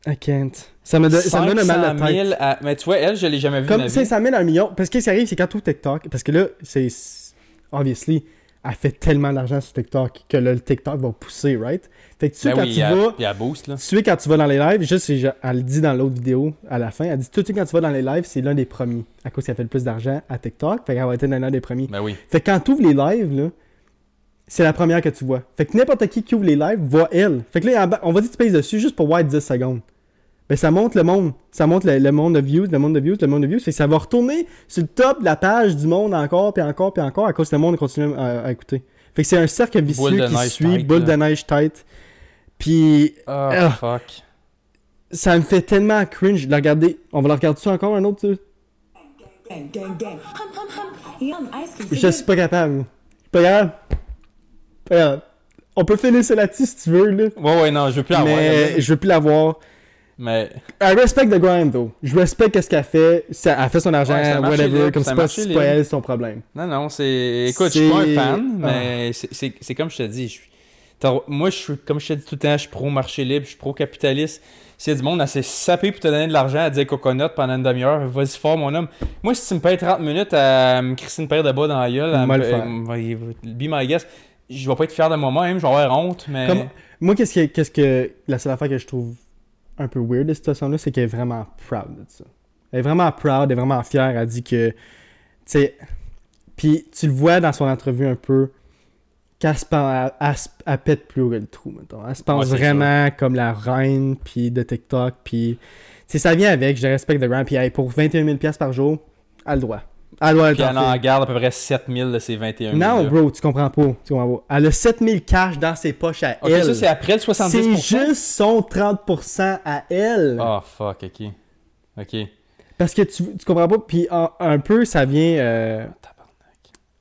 Speaker 2: I can't. Ça me, donne- ça me donne un mal
Speaker 1: 500
Speaker 2: de tête.
Speaker 1: 000 à- Mais tu vois, elle, je l'ai jamais vue de
Speaker 2: Comme
Speaker 1: ma vie.
Speaker 2: 500 000 à un million. Parce que ce qui arrive, c'est quand ouvres TikTok. Parce que là, c'est obviously, elle fait tellement d'argent sur TikTok que là, le TikTok va pousser, right? Fait que tu sais,
Speaker 1: Ben
Speaker 2: quand
Speaker 1: oui,
Speaker 2: tu
Speaker 1: a-
Speaker 2: vas.
Speaker 1: il y a boost, là.
Speaker 2: Tu sais, quand tu vas dans les lives, juste, elle le dit dans l'autre vidéo à la fin, elle dit tout de suite quand tu vas dans les lives, c'est l'un des premiers. À cause qu'elle fait le plus d'argent à TikTok, fait qu'elle va être l'un des premiers.
Speaker 1: Ben oui.
Speaker 2: Fait que quand tu ouvres les lives, là, c'est la première que tu vois. Fait que n'importe qui qui ouvre les lives voit elle. Fait que là, en bas, on va dire que tu payes dessus juste pour voir 10 secondes. Ben ça monte le monde. Ça monte le, le monde de views, le monde de views, le monde de views. Fait que ça va retourner sur le top de la page du monde encore, puis encore, puis encore, à cause que le monde continue à, à écouter. Fait que c'est un cercle vicieux qui suit,
Speaker 1: tight,
Speaker 2: boule
Speaker 1: là.
Speaker 2: de neige tête. Puis
Speaker 1: Ah. fuck.
Speaker 2: ça me fait tellement cringe de la regarder. On va la regarder ça encore un autre, tu. Je suis pas capable. Pas capable. Pas capable. On peut finir ça là-dessus si tu veux, là.
Speaker 1: Ouais, ouais, non, je veux plus.
Speaker 2: Mais je veux plus l'avoir.
Speaker 1: Mais.
Speaker 2: I respect the grind, though. Je respecte ce qu'elle fait. Ça, elle fait son argent,
Speaker 1: Ouais,
Speaker 2: whatever. comme
Speaker 1: c'est
Speaker 2: pas, c'est pas elle, son problème.
Speaker 1: Non, non, c'est. Écoute, je suis pas un fan,
Speaker 2: Ah.
Speaker 1: mais c'est- c'est c'est comme je te dis. je suis- t'as- Moi, je suis, comme je te dis tout le temps, je suis pro-marché libre, je suis pro-capitaliste. S'il y a du monde assez sapé pour te donner de l'argent à dire coconut pendant une demi-heure, vas-y fort, mon homme. Moi, si tu me payes 30 minutes à me crisser une paire de bas dans la gueule, à me-
Speaker 2: faire.
Speaker 1: euh, be my guest, je vais pas être fier de moi-même, je vais avoir honte, mais.
Speaker 2: Comme- moi, qu'est-ce que, qu'est-ce que. La seule affaire que je trouve un peu weird de cette situation-là, c'est qu'elle est vraiment proud de ça. Elle est vraiment proud, elle est vraiment fière. Elle dit que. Tu sais. Puis tu le vois dans son entrevue un peu. Qu'elle se pense- elle, elle se- elle pète plus haut que le trou, mettons. Elle se pense
Speaker 1: Ouais,
Speaker 2: vraiment comme la reine, puis de TikTok, puis. Tu sais, ça vient avec, je respecte The Grand, puis hey, pour 21 000$ piastres par jour, elle a le droit. Elle a le droit
Speaker 1: Puis elle en garde à peu près 7000 de ses 21 000.
Speaker 2: Non, bro, tu comprends pas. Tu comprends pas. Elle a 7000 cash dans ses poches à
Speaker 1: Ok,
Speaker 2: elle.
Speaker 1: ça, c'est après le 70%?
Speaker 2: C'est juste son 30% à elle.
Speaker 1: Ah, fuck, ok. Ok.
Speaker 2: Parce que tu, tu comprends pas. Puis un, un peu, ça vient. euh,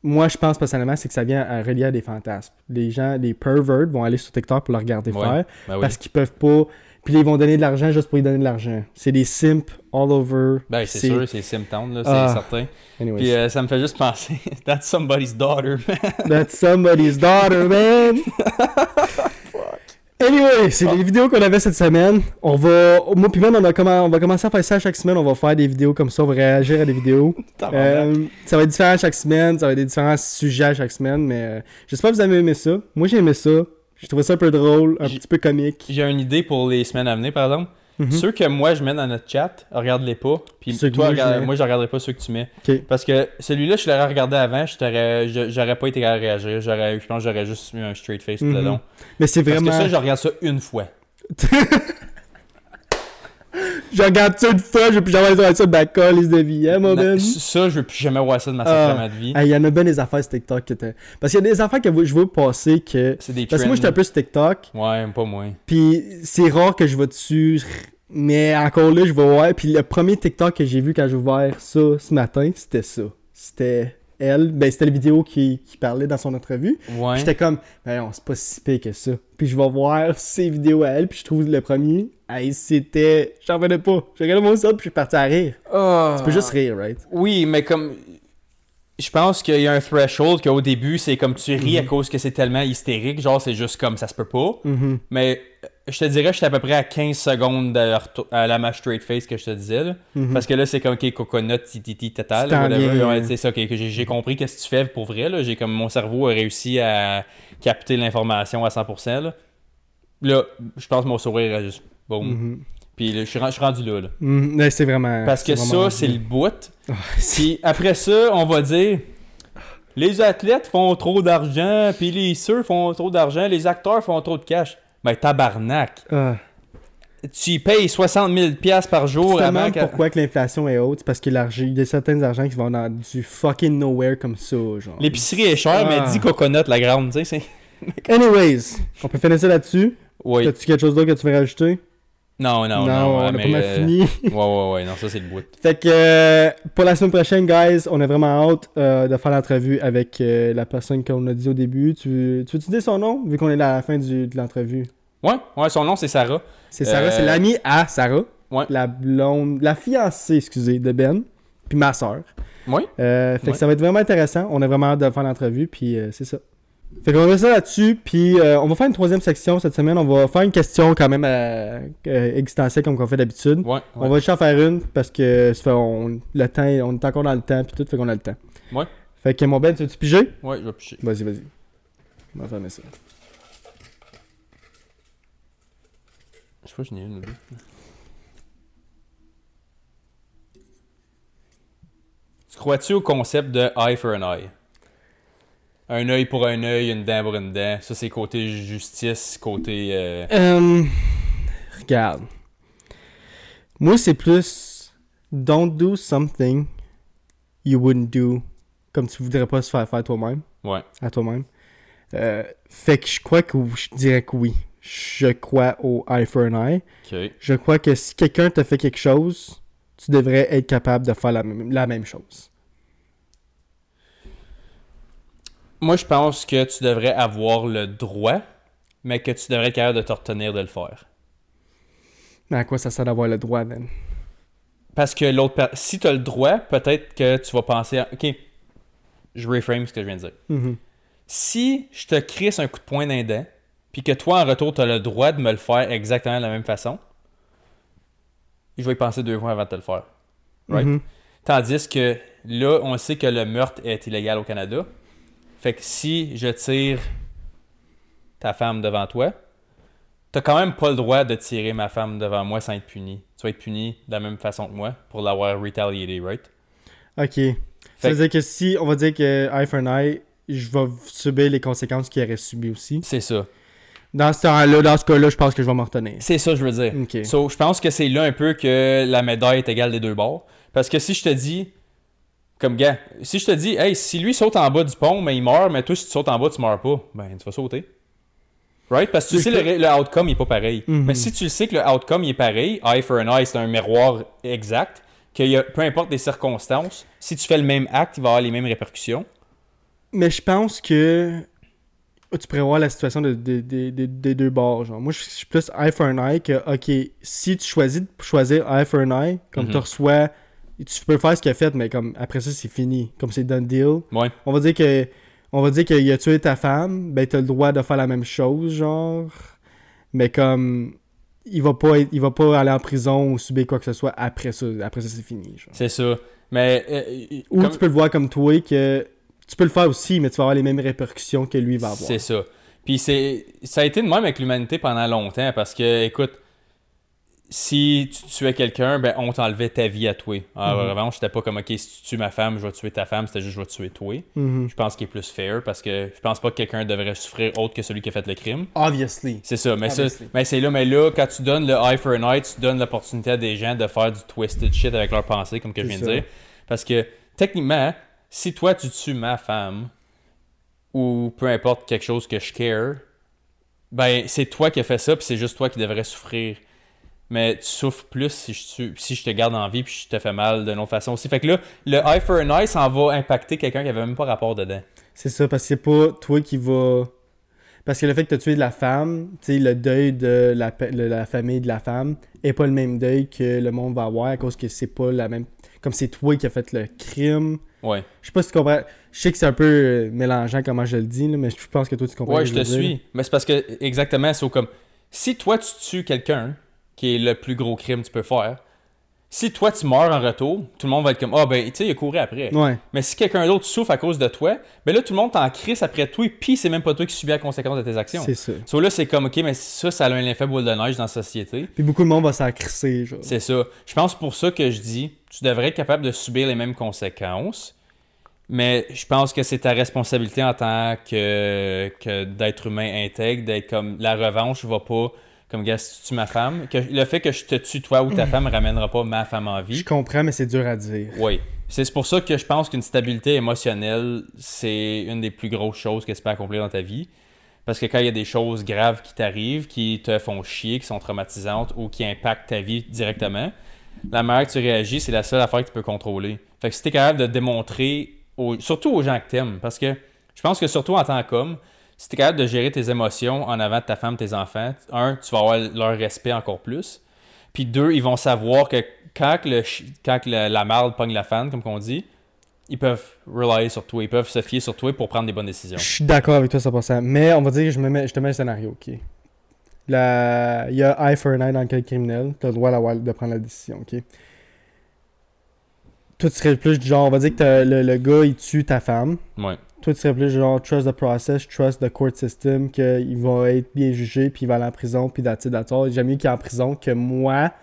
Speaker 2: moi, je pense personnellement, c'est que ça vient à relier à des fantasmes. Les gens, les perverts vont aller sur TikTok pour le regarder
Speaker 1: Ouais,
Speaker 2: faire.
Speaker 1: ben oui.
Speaker 2: Parce qu'ils peuvent pas. Puis ils vont donner de l'argent juste pour lui donner de l'argent. C'est des simps all over.
Speaker 1: Ben, c'est sûr, c'est Simtown, là, c'est
Speaker 2: Ah.
Speaker 1: certain.
Speaker 2: Anyways.
Speaker 1: Puis euh, ça me fait juste penser, that's somebody's daughter, man.
Speaker 2: That's somebody's daughter, man. Anyway, c'est les vidéos qu'on avait cette semaine. On va, moi puis Ben, on, a commen- on va commencer à faire ça chaque semaine. On va faire des vidéos comme ça, on va réagir à des vidéos. Euh, ça va être différent chaque semaine, ça va être des différents sujets à chaque semaine, mais euh, j'espère que vous avez aimé ça. Moi, j'ai aimé ça. J'ai trouvé ça un peu drôle, un petit peu comique.
Speaker 1: J'ai une idée pour les semaines à venir, par exemple.
Speaker 2: Mhm.
Speaker 1: Ceux que moi je mets dans notre chat, regarde-les pas. Puis toi,
Speaker 2: moi, je
Speaker 1: regarde- moi, je regarderai pas ceux que tu mets. Parce que celui-là, je l'aurais regardé avant, je j'aurais pas été capable de réagir. J'aurais- Je pense que j'aurais juste mis un straight face tout le
Speaker 2: Mhm.
Speaker 1: long.
Speaker 2: Mais c'est
Speaker 1: Parce
Speaker 2: vraiment.
Speaker 1: que ça, je regarde ça une fois.
Speaker 2: Je regarde ça une fois, je vais plus jamais regarder ça de ma colle, de vie, hein, mon Ben?
Speaker 1: Ça, je veux plus jamais voir ça de ma
Speaker 2: Ah.
Speaker 1: de vie.
Speaker 2: Il y en a bien des affaires sur TikTok que t'as- Parce qu'il y a des affaires que je veux passer que.
Speaker 1: C'est des
Speaker 2: Parce que moi, j'étais un peu sur TikTok.
Speaker 1: Ouais, pas moins.
Speaker 2: Puis c'est rare que je vais dessus. Mais encore là, je vais voir. Puis le premier TikTok que j'ai vu quand j'ai ouvert ça ce matin, c'était ça. C'était elle. Ben, c'était la vidéo qui, qui parlait dans son entrevue.
Speaker 1: Ouais.
Speaker 2: J'étais comme, ben non, c'est pas si pire que ça. Puis je vais voir ses vidéos à elle. Puis je trouve le premier, hey, c'était. J'en revenais pas. J'ai regardé mon sub, puis je suis parti à rire. Tu peux juste rire, right?
Speaker 1: Oui, mais comme. Je pense qu'il y a un threshold qu'au début, c'est comme tu ris à cause que c'est tellement hystérique. Genre, c'est juste comme ça se peut pas.
Speaker 2: Mhm.
Speaker 1: Mais euh, je te dirais, j'étais à peu près à 15 secondes de retour- à la match straight face que je te disais. là.
Speaker 2: Mhm.
Speaker 1: Parce que là, c'est comme OK, coconut, Ouais,
Speaker 2: euh.
Speaker 1: c'est ça, ok, que j'ai compris qu'est-ce que tu fais pour vrai. Là. J'ai comme mon cerveau a réussi à capter l'information à 100%. Là, là je pense que mon sourire a juste. Boum.
Speaker 2: Mhm.
Speaker 1: Puis là, je suis rendu là. là.
Speaker 2: Mais c'est vraiment.
Speaker 1: Parce que
Speaker 2: c'est vraiment
Speaker 1: ça, c'est le bout. Puis après ça, on va dire les athlètes font trop d'argent, puis les ceux font trop d'argent, les acteurs font trop de cash. Ben tabarnak.
Speaker 2: Ah.
Speaker 1: Tu y payes 60 000 piastres par jour
Speaker 2: demandes
Speaker 1: que...
Speaker 2: pourquoi que l'inflation est haute, c'est parce que l'argent, il y a certains argents qui vont dans du fucking nowhere comme ça, genre.
Speaker 1: L'épicerie est chère,
Speaker 2: Ah.
Speaker 1: mais dis coconut la grande, tu sais. c'est-
Speaker 2: Anyways, on peut finir ça là-dessus.
Speaker 1: Oui.
Speaker 2: As-tu quelque chose d'autre que tu veux rajouter?
Speaker 1: Non, non, non.
Speaker 2: Non, on
Speaker 1: ouais,
Speaker 2: a
Speaker 1: mais,
Speaker 2: pas mal
Speaker 1: euh,
Speaker 2: fini.
Speaker 1: ouais, ouais, ouais, non, ça c'est le bout.
Speaker 2: Fait que euh, pour la semaine prochaine, guys, on a vraiment hâte euh, de faire l'entrevue avec euh, la personne qu'on a dit au début. Tu, tu veux-tu dire son nom, vu qu'on est là à la fin du- de l'entrevue?
Speaker 1: Ouais, ouais, son nom c'est Sarah.
Speaker 2: C'est Sarah, c'est l'amie à Sarah.
Speaker 1: Ouais.
Speaker 2: La blonde, la fiancée, excusez, de Ben, puis ma soeur.
Speaker 1: Oui.
Speaker 2: Euh, fait
Speaker 1: Ouais.
Speaker 2: que ça va être vraiment intéressant. On a vraiment hâte de faire l'entrevue, puis c'est ça. Fait qu'on va ça là-dessus, puis euh, on va faire une troisième section cette semaine. On va faire une question quand même euh, euh, existentielle comme qu'on fait d'habitude.
Speaker 1: Ouais,
Speaker 2: On va juste en faire une parce que ça fait, on, le temps, on est encore dans le temps, puis tout, fait qu'on a le temps.
Speaker 1: Ouais.
Speaker 2: Fait que mon Ben, tu veux-tu piger?
Speaker 1: Ouais, je vais picher.
Speaker 2: Vas-y, vas-y. On va fermer ça.
Speaker 1: Je sais pas, j'en ai une ou deux. Tu crois-tu au concept de eye for an eye? Un œil pour un œil, une dent pour une dent. Ça, c'est côté justice, côté. euh,
Speaker 2: Euh, regarde. Moi, c'est plus don't do something you wouldn't do comme tu voudrais pas se faire faire toi-même,
Speaker 1: Ouais.
Speaker 2: à toi-même. Euh, fait que je crois que je dirais que oui. Je crois au eye for an eye.
Speaker 1: Ok.
Speaker 2: Je crois que si quelqu'un te fait quelque chose, tu devrais être capable de faire la même, la même chose.
Speaker 1: Moi, je pense que tu devrais avoir le droit, mais que tu devrais être capable de te retenir de le faire.
Speaker 2: Mais à quoi ça sert d'avoir le droit, man?
Speaker 1: Parce que l'autre. per- Si tu as le droit, peut-être que tu vas penser. à- Ok, je reframe ce que je viens de dire.
Speaker 2: Mhm.
Speaker 1: Si je te crisse un coup de poing d'un dent, puis que toi, en retour, tu as le droit de me le faire exactement de la même façon, je vais y penser deux fois avant de te le faire. Right?
Speaker 2: Mhm.
Speaker 1: Tandis que là, on sait que le meurtre est illégal au Canada. Fait que si je tire ta femme devant toi, t'as quand même pas le droit de tirer ma femme devant moi sans être puni. Tu vas être puni de la même façon que moi pour l'avoir retaliated, right?
Speaker 2: Ok.
Speaker 1: Fait
Speaker 2: Ça veut dire que si on va dire que eye for an eye, je vais subir les conséquences qu'il aurait subies aussi.
Speaker 1: C'est ça.
Speaker 2: Dans ce temps-là, dans ce cas-là, je pense que je vais m'en retenir.
Speaker 1: C'est ça, je veux dire.
Speaker 2: Ok.
Speaker 1: So, je pense que c'est là un peu que la médaille est égale des deux bords. Parce que si je te dis, comme gars, si je te dis, hey, si lui saute en bas du pont, mais il meurt, mais toi, si tu sautes en bas, tu meurs pas, ben, tu vas sauter. Right? Parce que tu sais, le, le outcome, il est pas pareil.
Speaker 2: Mhm.
Speaker 1: Mais si tu sais que le outcome, il est pareil, eye for an eye, c'est un miroir exact, que y a, peu importe les circonstances, si tu fais le même acte, il va avoir les mêmes répercussions.
Speaker 2: Mais je pense que tu pourrais voir la situation de- de- de- de- des deux bords. Genre. Moi, je suis plus eye for an eye que, ok, si tu choisis de choisir eye for an eye, comme
Speaker 1: Mhm.
Speaker 2: tu reçois, tu peux faire ce qu'il a fait, mais comme après ça, c'est fini. Comme c'est done deal.
Speaker 1: Ouais.
Speaker 2: On va dire que on va dire qu'il a tué ta femme, ben t'as le droit de faire la même chose, genre. Mais comme il va pas être- il va pas aller en prison ou subir quoi que ce soit après ça. Après ça, c'est fini. Genre.
Speaker 1: C'est ça. Mais. euh,
Speaker 2: Ou
Speaker 1: comme-
Speaker 2: tu peux le voir comme toi que tu peux le faire aussi, mais tu vas avoir les mêmes répercussions que lui va avoir.
Speaker 1: C'est ça. Puis c'est ça a été de même avec l'humanité pendant longtemps parce que, écoute, si tu tuais quelqu'un, ben on t'enlevait ta vie à toi. En
Speaker 2: Mhm.
Speaker 1: revanche, c'était pas comme, ok, si tu tues ma femme, je vais tuer ta femme, c'était juste, je vais tuer toi.
Speaker 2: Mhm.
Speaker 1: Je pense qu'il est plus fair parce que je pense pas que quelqu'un devrait souffrir autre que celui qui a fait le crime.
Speaker 2: Obviously.
Speaker 1: C'est ça, mais, ça, mais c'est là, mais là, quand tu donnes le eye for an eye, tu donnes l'opportunité à des gens de faire du twisted shit avec leurs pensées, comme que je viens de dire. Parce que, techniquement, si toi tu tues ma femme, ou peu importe quelque chose que je care, ben c'est toi qui as fait ça, puis c'est juste toi qui devrais souffrir. Mais tu souffres plus si je, tue- si je te garde en vie, puis je te fais mal d'une autre façon aussi. Fait que là, le eye for an eye, ça en va impacter quelqu'un qui avait même pas rapport dedans.
Speaker 2: C'est ça, parce que c'est pas toi qui va. Parce que le fait que tu as tué de la femme, tu le deuil de la, pa- de la famille de la femme est pas le même deuil que le monde va avoir à cause que c'est pas la même. Comme c'est toi qui as fait le crime.
Speaker 1: Ouais.
Speaker 2: Je sais pas si tu comprends. Je sais que c'est un peu mélangeant comment je le dis, là, mais je pense que toi tu comprends.
Speaker 1: Ouais, je te
Speaker 2: dire.
Speaker 1: suis. Mais c'est parce que, exactement, c'est au comme. Si toi, tu tues quelqu'un, qui est le plus gros crime que tu peux faire, si toi, tu meurs en retour, tout le monde va être comme, ah, ben, tu sais, il a couru après.
Speaker 2: Ouais.
Speaker 1: Mais si quelqu'un d'autre souffre à cause de toi, ben là, tout le monde t'en crisse après toi, puis c'est même pas toi qui subis la conséquence de tes actions.
Speaker 2: C'est ça.
Speaker 1: So là, c'est comme, ok, mais ça, ça a un effet boule de neige dans la société.
Speaker 2: Puis beaucoup de monde va s'en crisser, genre.
Speaker 1: C'est ça. Je pense pour ça que je dis, tu devrais être capable de subir les mêmes conséquences, mais je pense que c'est ta responsabilité en tant que, que d'être humain intègre, d'être comme la revanche va pas comme gars si tu tues ma femme, que le fait que je te tue toi ou ta femme ramènera pas ma femme en vie.
Speaker 2: Je comprends, mais c'est dur à dire.
Speaker 1: Oui. C'est pour ça que je pense qu'une stabilité émotionnelle, c'est une des plus grosses choses que tu peux accomplir dans ta vie. Parce que quand il y a des choses graves qui t'arrivent, qui te font chier, qui sont traumatisantes ou qui impactent ta vie directement, la manière que tu réagis, c'est la seule affaire que tu peux contrôler. Fait que si tu es capable de démontrer, aux- surtout aux gens que t'aimes, parce que je pense que surtout en tant qu'homme, si tu es capable de gérer tes émotions en avant de ta femme, tes enfants, un, tu vas avoir leur respect encore plus. Puis deux, ils vont savoir que quand, le, quand le- la marde pogne la fan, comme qu'on dit, ils peuvent rely sur toi, ils peuvent se fier sur toi pour prendre des bonnes décisions.
Speaker 2: Je suis d'accord avec toi 100%. Mais on va dire que je, me mets, je te mets un scénario, ok? La... Il y a eye for an eye dans le cas criminel. Tu as le droit de prendre la décision, ok? Toi, tu serais plus du genre, on va dire que le, le gars, il tue ta femme.
Speaker 1: Ouais.
Speaker 2: Toi, tu serais plus genre, trust the process, trust the court system, qu'il va être bien jugé, puis il va aller en prison, puis that's all. J'aime mieux qu'il est en prison que moi,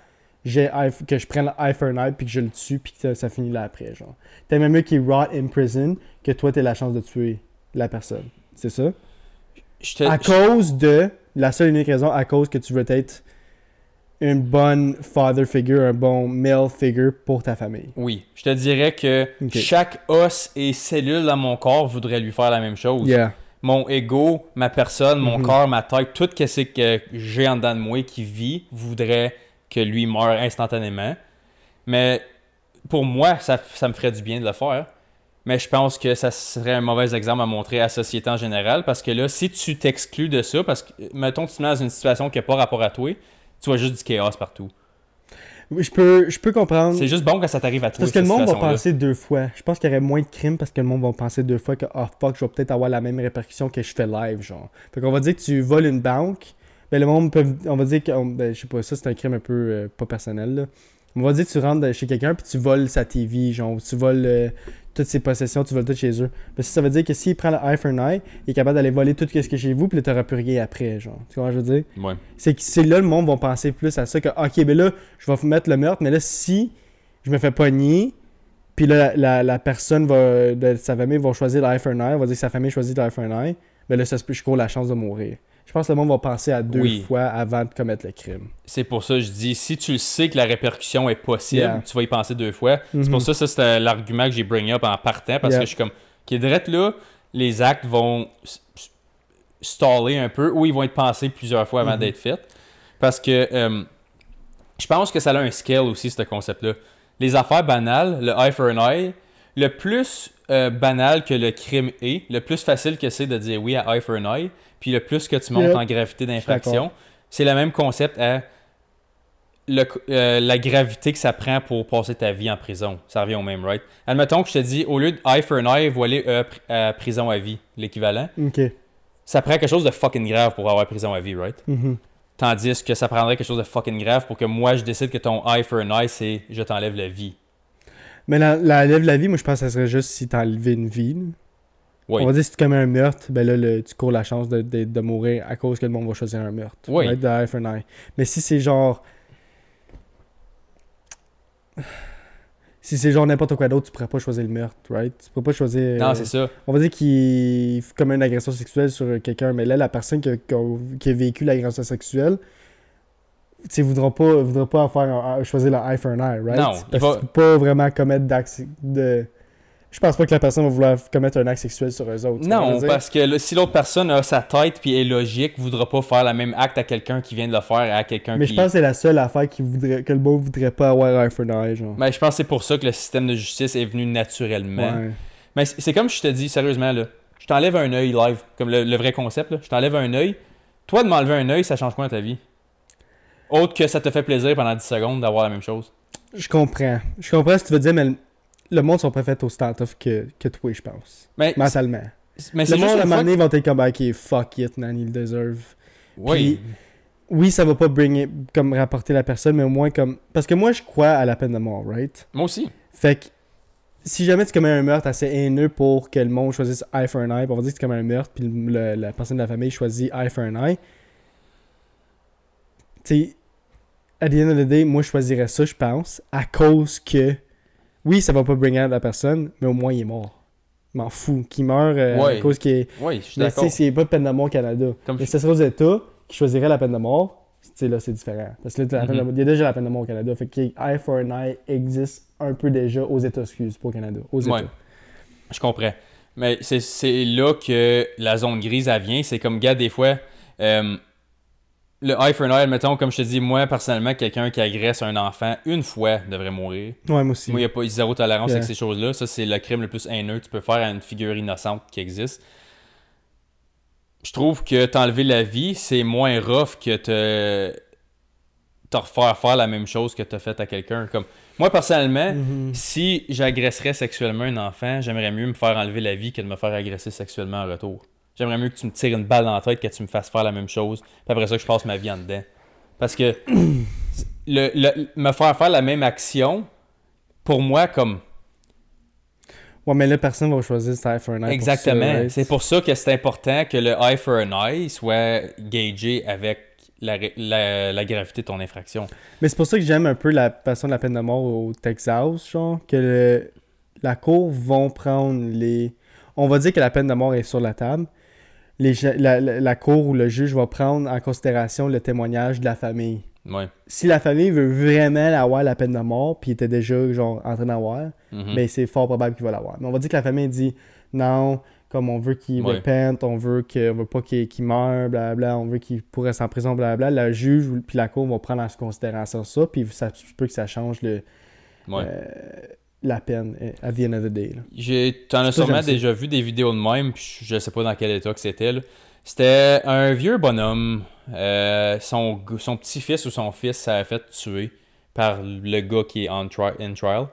Speaker 2: j'ai que je prenne eye for an eye, puis que je le tue, puis que ça, ça finit là après, genre. T'aimes mieux qu'il rot in prison que toi, t'aies la chance de tuer la personne. C'est ça?
Speaker 1: Te-
Speaker 2: À cause de, la seule et unique raison, à cause que tu veux être une bonne father figure, un bon male figure pour ta famille.
Speaker 1: Oui, je te dirais que chaque os et cellule dans mon corps voudrait lui faire la même chose.
Speaker 2: Yeah.
Speaker 1: Mon ego, ma personne, mon
Speaker 2: Mhm.
Speaker 1: corps, ma tête, tout ce que, que j'ai en dedans de moi qui vit voudrait que lui meure instantanément. Mais pour moi, ça, ça me ferait du bien de le faire. Mais je pense que ça serait un mauvais exemple à montrer à la société en général parce que là, si tu t'exclus de ça, parce que, mettons, tu te mets dans une situation qui n'a pas rapport à toi, tu vois juste du chaos partout.
Speaker 2: Oui, Je peux, je peux comprendre.
Speaker 1: C'est juste bon quand ça t'arrive à toi.
Speaker 2: Parce que le monde va penser deux fois. Je pense qu'il y aurait moins de crimes parce que le monde va penser deux fois que oh fuck, je vais peut-être avoir la même répercussion que je fais live, genre. Fait qu'on va dire que tu voles une banque, ben le monde peut. On va dire que. Ben, je sais pas, ça c'est un crime un peu euh, pas personnel là. On va dire que tu rentres chez quelqu'un puis tu voles sa TV, genre, ou tu voles euh, toutes ses possessions, tu voles tout chez eux. Ben, ça, ça veut dire que s'il prend le eye for an eye, il est capable d'aller voler tout ce qui est chez vous puis t'auras plus rien après, genre. Tu vois ce que je veux dire?
Speaker 1: Ouais.
Speaker 2: c'est que c'est là le monde va penser plus à ça que ok ben là je vais mettre le meurtre mais là si je me fais pogner puis là la, la, la personne va de sa famille va choisir for an eye on va dire que sa famille choisit for an eye ben là ça se peut je cours la chance de mourir je pense que le monde va penser à deux
Speaker 1: Oui.
Speaker 2: fois avant de commettre le crime
Speaker 1: C'est pour ça que je dis, si tu le sais que la répercussion est possible,
Speaker 2: Yeah.
Speaker 1: tu vas y penser deux fois. C'est
Speaker 2: Mhm.
Speaker 1: pour ça, ça c'est l'argument que j'ai bring up en partant, parce
Speaker 2: Yeah.
Speaker 1: que je suis comme, qui est direct là, les actes vont staller un peu, ou ils vont être pensés plusieurs fois avant
Speaker 2: Mhm.
Speaker 1: d'être faits. Parce que euh, je pense que ça a un scale aussi, ce concept-là. Les affaires banales, le eye for an eye, le plus euh, banal que le crime est, le plus facile que c'est de dire oui à eye for an eye, puis le plus que tu montes en gravité d'infraction, c'est le même concept à le- euh, la gravité que ça prend pour passer ta vie en prison. Ça revient au même, right? Admettons que je te dis, au lieu de eye for an eye, voiler euh, prison à vie, l'équivalent, ça prend quelque chose de fucking grave pour avoir prison à vie, right?
Speaker 2: Mhm.
Speaker 1: Tandis que ça prendrait quelque chose de fucking grave pour que moi je décide que ton eye for an eye, c'est je t'enlève la vie.
Speaker 2: Mais la, la lève la vie moi je pense que ça serait juste si t'as enlevé une vie.
Speaker 1: Oui.
Speaker 2: on va dire si tu commets un meurtre ben là le- tu cours la chance de, de, de mourir à cause que le monde va choisir un meurtre
Speaker 1: Oui.
Speaker 2: right? Mais si c'est genre Si c'est genre n'importe quoi d'autre, tu pourrais pas choisir le meurtre, right? Tu pourrais pas choisir.
Speaker 1: Non,
Speaker 2: euh,
Speaker 1: c'est ça.
Speaker 2: On va dire qu'il commet une agression sexuelle sur quelqu'un, mais là, la personne qui a, qui a- qui a vécu l'agression sexuelle, tu sais, voudra pas, voudra pas faire choisir le eye for an eye, right?
Speaker 1: Non,
Speaker 2: Parce
Speaker 1: va-
Speaker 2: que tu peux pas vraiment commettre d'acte de. Je pense pas que la personne va vouloir commettre un acte sexuel sur eux autres.
Speaker 1: Non, parce que si l'autre personne a sa tête puis est logique, voudra pas faire le même acte à quelqu'un qui vient de le faire à quelqu'un
Speaker 2: Mais
Speaker 1: qui.
Speaker 2: je pense que c'est la seule affaire qui voudrait, que le monde voudrait pas avoir eye for an eye, genre.
Speaker 1: Ben, je pense que c'est pour ça que le système de justice est venu naturellement.
Speaker 2: Ouais.
Speaker 1: Mais c'est c'est comme je te dis, sérieusement, là. Je t'enlève un œil live, comme le, le vrai concept, là. Je t'enlève un œil. Toi, de m'enlever un œil, ça change quoi dans ta vie? Autre que ça te fait plaisir pendant 10 secondes d'avoir la même chose.
Speaker 2: Je comprends. Je comprends ce que tu veux dire, mais le, le monde sont préfets au stand-off que, que toi, je pense.
Speaker 1: Mais,
Speaker 2: Mentalement.
Speaker 1: mais
Speaker 2: le monde, à un moment donné, vont être comme, ok, fuck it, man, il le deserve.
Speaker 1: Oui.
Speaker 2: Puis, oui, ça va pas bring it- comme rapporter la personne, mais au moins comme. Parce que moi, je crois à la peine de mort, right?
Speaker 1: Moi aussi.
Speaker 2: Fait que si jamais tu commets un meurtre assez haineux pour que le monde choisisse eye for an eye, on va dire que tu commets un meurtre, puis le- la personne de la famille choisit eye for an eye. Tu sais, at the end of the day, moi, je choisirais ça, je pense, à cause que. Oui, ça va pas bring out la personne, mais au moins, il est mort. Je m'en fous. Qu'il meurt euh,
Speaker 1: Ouais.
Speaker 2: à cause qu'il est.
Speaker 1: Oui, je suis d'accord.
Speaker 2: a pas de peine de mort au Canada.
Speaker 1: Comme
Speaker 2: Mais
Speaker 1: je-
Speaker 2: si ce serait aux États qui choisiraient la peine de mort, tu là, c'est différent. Parce que là, peine de
Speaker 1: Mhm.
Speaker 2: il y a déjà la peine de mort au Canada. Fait que eye for an eye existe un peu déjà aux États, excuse, pas au Canada. Aux États.
Speaker 1: Ouais. Je comprends. Mais c'est- c'est là que la zone grise, elle vient. C'est comme, gars, des fois, euh, le eye for an eye, mettons, comme je te dis, moi, personnellement, quelqu'un qui agresse un enfant une fois devrait mourir.
Speaker 2: Ouais, moi aussi.
Speaker 1: Moi, il n'y a pas zéro tolérance
Speaker 2: Yeah.
Speaker 1: avec ces choses-là. Ça, c'est le crime le plus haineux que tu peux faire à une figure innocente qui existe. Je trouve que t'enlever la vie, c'est moins rough que te, te refaire faire la même chose que t'as fait à quelqu'un. Comme moi, personnellement,
Speaker 2: Mhm.
Speaker 1: si j'agresserais sexuellement un enfant, j'aimerais mieux me faire enlever la vie que de me faire agresser sexuellement en retour. J'aimerais mieux que tu me tires une balle dans la tête que tu me fasses faire la même chose, puis après ça, que je passe ma vie en dedans. Parce que le, le- me faire faire la même action, pour moi, comme
Speaker 2: Ouais, mais là, personne va choisir cet eye for an eye.
Speaker 1: Exactement.
Speaker 2: right?
Speaker 1: C'est pour ça que c'est important que le eye for an eye soit gagé avec la, la- la gravité de ton infraction.
Speaker 2: Mais c'est pour ça que j'aime un peu la passion de la peine de mort au Texas, genre, que le- la cour vont prendre les... On va dire que la peine de mort est sur la table. Les, la, la- la cour ou le juge va prendre en considération le témoignage de la famille.
Speaker 1: Ouais.
Speaker 2: Si la famille veut vraiment avoir la peine de mort, puis était déjà, genre, en train d'avoir,
Speaker 1: Mhm.
Speaker 2: ben c'est fort probable qu'il va l'avoir. Mais on va dire que la famille dit non, comme on veut qu'il
Speaker 1: Ouais.
Speaker 2: repente, on veut que, on veut pas qu'il meure, blablabla, on veut qu'il pourrait en prison, blablabla. Le juge ou- puis la cour vont prendre en considération ça, puis ça peut que ça change le,
Speaker 1: Ouais.
Speaker 2: euh, la peine at the end of the day.
Speaker 1: t'en as sûrement déjà vu des vidéos de même, puis je sais pas dans quel état que c'était. C'était un vieux bonhomme, euh, son, petit-fils ou son fils s'est fait tuer par le gars qui est tri- in trial.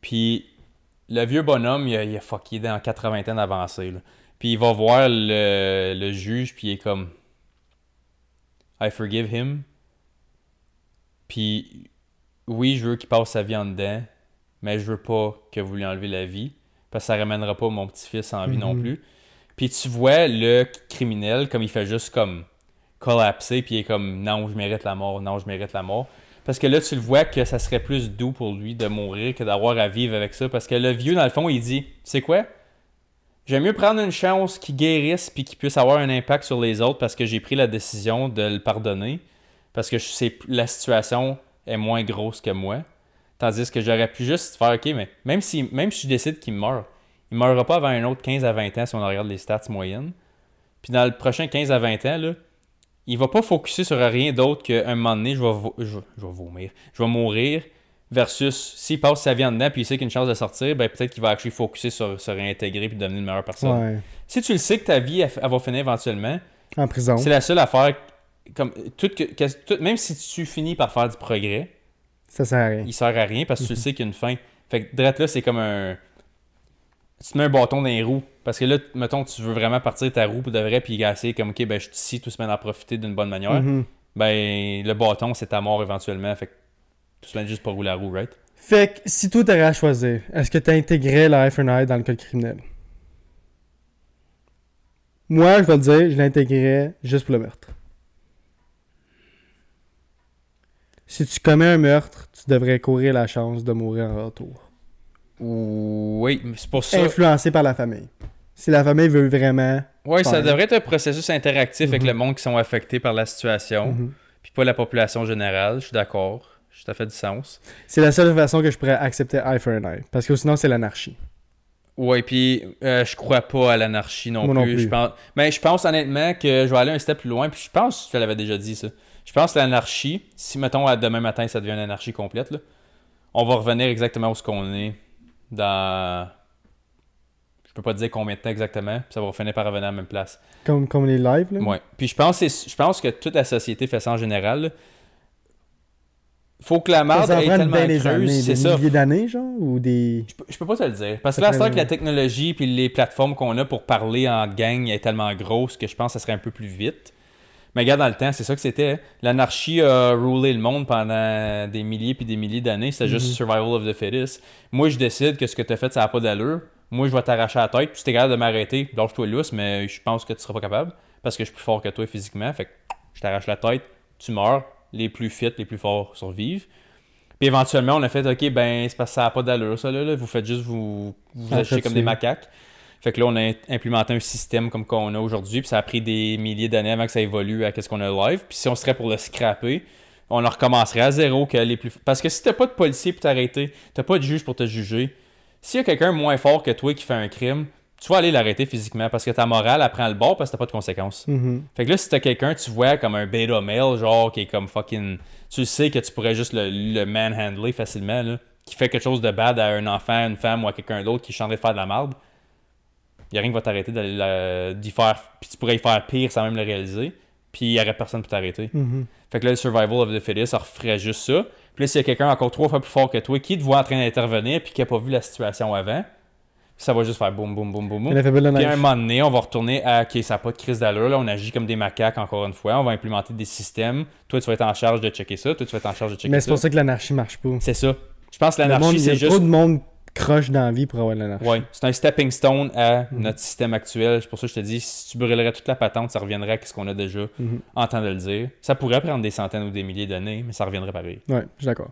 Speaker 1: Puis le vieux bonhomme, il a, il a fucké dans 80 ans d'avancée. là. Puis il va voir le, le juge, puis il est comme I forgive him. Puis oui, je veux qu'il passe sa vie en dedans, mais je veux pas que vous lui enlevez la vie, parce que ça ramènera pas mon petit-fils en vie non
Speaker 2: Mhm.
Speaker 1: plus. Puis tu vois le criminel comme il fait juste comme collapser, puis il est comme non, je mérite la mort, non, je mérite la mort. Parce que là, tu le vois que ça serait plus doux pour lui de mourir que d'avoir à vivre avec ça. Parce que le vieux, dans le fond, il dit C'est quoi? J'aime mieux prendre une chance qui guérisse puis qui puisse avoir un impact sur les autres parce que j'ai pris la décision de le pardonner. Parce que je sais la situation est moins grosse que moi. Tandis que j'aurais pu juste faire OK, mais même si, même si je décide qu'il meurt, il ne meurra pas avant un autre 15 à 20 ans si on regarde les stats moyennes. Puis dans le prochain 15 à 20 ans, là, il va pas focuser sur rien d'autre qu'un moment donné, je vais, je, vais- je vais vomir. Je vais mourir. Versus, s'il passe sa vie en dedans puis il sait qu'il a une chance de sortir, ben peut-être qu'il va actually focuser sur se réintégrer puis devenir une meilleure personne.
Speaker 2: Ouais.
Speaker 1: Si tu le sais que ta vie, elle, elle va finir éventuellement,
Speaker 2: En prison.
Speaker 1: c'est la seule affaire. Comme, tout que, que- tout- même si tu finis par faire du progrès,
Speaker 2: Ça sert à rien.
Speaker 1: il sert à rien parce que tu le sais qu'il y a une fin. Fait que drette là, c'est comme un. Tu te mets un bâton dans les roues. Parce que là, mettons, tu veux vraiment partir de ta roue pour de vrai, puis essayer comme, ok, ben je suis ici, tout se met à en profiter d'une bonne manière.
Speaker 2: Mhm.
Speaker 1: Ben, le bâton, c'est ta mort éventuellement. Fait que tout se met juste pas rouler la roue, right?
Speaker 2: Fait que si toi t'aurais à choisir, est-ce que tu intégrais la eye dans le code criminel? Moi, je vais te dire, je l'intégrais juste pour le meurtre. Si tu commets un meurtre, tu devrais courir la chance de mourir en retour.
Speaker 1: Oui, mais c'est pour ça.
Speaker 2: Influencé par la famille. Si la famille veut vraiment.
Speaker 1: Ouais, ça devrait être un processus interactif avec
Speaker 2: Mhm.
Speaker 1: le monde qui sont affectés par la situation,
Speaker 2: Mhm.
Speaker 1: puis pas la population générale. Je suis d'accord. Ça fait du sens.
Speaker 2: C'est la seule façon que je pourrais accepter eye for an eye. Parce que sinon, c'est l'anarchie.
Speaker 1: Ouais, puis euh, je crois pas à l'anarchie non,
Speaker 2: non
Speaker 1: plus.
Speaker 2: plus.
Speaker 1: Je pense... Mais je pense honnêtement que je vais aller un step plus loin, puis je pense que je l'avais déjà dit ça. Je pense que l'anarchie, si mettons à demain matin ça devient une anarchie complète, là, on va revenir exactement où ce qu'on est dans. Je peux pas te dire combien de temps exactement, puis ça va finir par revenir à la même place.
Speaker 2: Comme, comme les lives, là?
Speaker 1: Ouais. Puis je pense, je pense que toute la société fait ça en général. là. Faut que la marde est tellement
Speaker 2: des
Speaker 1: creuse, c'est
Speaker 2: des
Speaker 1: ça.
Speaker 2: milliers d'années, genre, ou des...
Speaker 1: Je peux- Je peux pas te le dire. Parce que là, c'est vrai que la technologie puis les plateformes qu'on a pour parler en gang est tellement grosse que je pense que ça serait un peu plus vite. Mais regarde dans le temps, c'est ça que c'était. hein. L'anarchie a roulé le monde pendant des milliers puis des milliers d'années. C'était juste
Speaker 2: Mhm.
Speaker 1: survival of the fittest. Moi, je décide que ce que tu as fait, ça n'a pas d'allure. Moi, je vais t'arracher la tête. Puis si t'es capable de m'arrêter, lâche-toi lousse, mais je pense que tu seras pas capable. Parce que je suis plus fort que toi physiquement. Fait que je t'arrache la tête, tu meurs. Les plus fit, les plus forts survivent. Puis éventuellement, on a fait, OK, ben, c'est parce que ça n'a pas d'allure, ça, là, là. Vous faites juste vous, vous
Speaker 2: Ah,
Speaker 1: agissez comme des macaques. Fait que là, on a implémenté un système comme qu'on a aujourd'hui, puis ça a pris des milliers d'années avant que ça évolue à ce qu'on a live. Puis si on serait pour le scraper, on en recommencerait à zéro que les plus. Parce que si t'as pas de policier pour t'arrêter, t'as pas de juge pour te juger, s'il y a quelqu'un moins fort que toi qui fait un crime, tu vas aller l'arrêter physiquement parce que ta morale, elle prend le bord parce que t'as pas de conséquences.
Speaker 2: Mhm.
Speaker 1: Fait que là, si t'as quelqu'un, tu vois comme un beta male, genre, qui est comme fucking. Tu sais que tu pourrais juste le, le manhandler facilement, là. Qui fait quelque chose de bad à un enfant, une femme ou à quelqu'un d'autre qui est en train de faire de la merde. Y a rien qui va t'arrêter d'y faire. Puis tu pourrais y faire pire sans même le réaliser. Puis y aurait personne pour t'arrêter.
Speaker 2: Mhm.
Speaker 1: Fait que là, le survival of the fittest, ça referait juste ça. Puis là, s'il y a quelqu'un encore trois fois plus fort que toi qui te voit en train d'intervenir puis qui a pas vu la situation avant, ça va juste faire boum, boum, boum, boum, Puis à un moment donné, on va retourner à OK, ça n'a pas de crise d'allure. Là, on agit comme des macaques encore une fois. On va implémenter des systèmes. Toi, tu vas être en charge de checker ça. Toi, tu vas être en charge de checker
Speaker 2: Mais c'est
Speaker 1: ça.
Speaker 2: pour ça que l'anarchie marche pas.
Speaker 1: C'est ça. Je pense que l'anarchie,
Speaker 2: il
Speaker 1: c'est
Speaker 2: trop
Speaker 1: juste.
Speaker 2: de monde croche dans la vie pour avoir de l'énergie.
Speaker 1: Ouais, c'est un stepping stone à notre système actuel. C'est pour ça que je te dis, si tu brûlerais toute la patente, ça reviendrait à ce qu'on a déjà
Speaker 2: Mhm.
Speaker 1: en temps de le dire. Ça pourrait prendre des centaines ou des milliers d'années, mais ça reviendrait pareil.
Speaker 2: Ouais, je suis d'accord.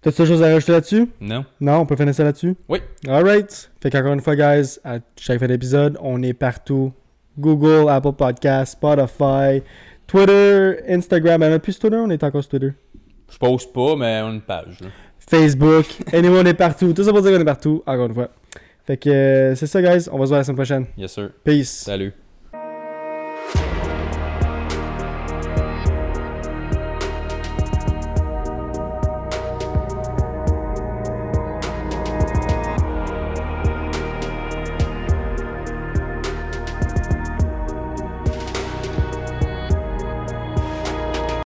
Speaker 2: T'as-tu autre chose à rajouter là-dessus?
Speaker 1: Non?
Speaker 2: Non, on peut finir ça là-dessus?
Speaker 1: Oui.
Speaker 2: Alright. Fait qu'encore une fois, guys, à chaque fin d'épisode, on est partout. Google, Apple Podcasts, Spotify, Twitter, Instagram. Ben, on a plus Twitter, on est encore sur Twitter.
Speaker 1: Je poste pas, mais on a une page. là.
Speaker 2: Facebook. Anyway, on est partout. Tout ça pour dire qu'on est partout, encore une fois. Fait que euh, c'est ça, guys. On va se voir la semaine prochaine.
Speaker 1: Yes, sir.
Speaker 2: Peace.
Speaker 1: Salut.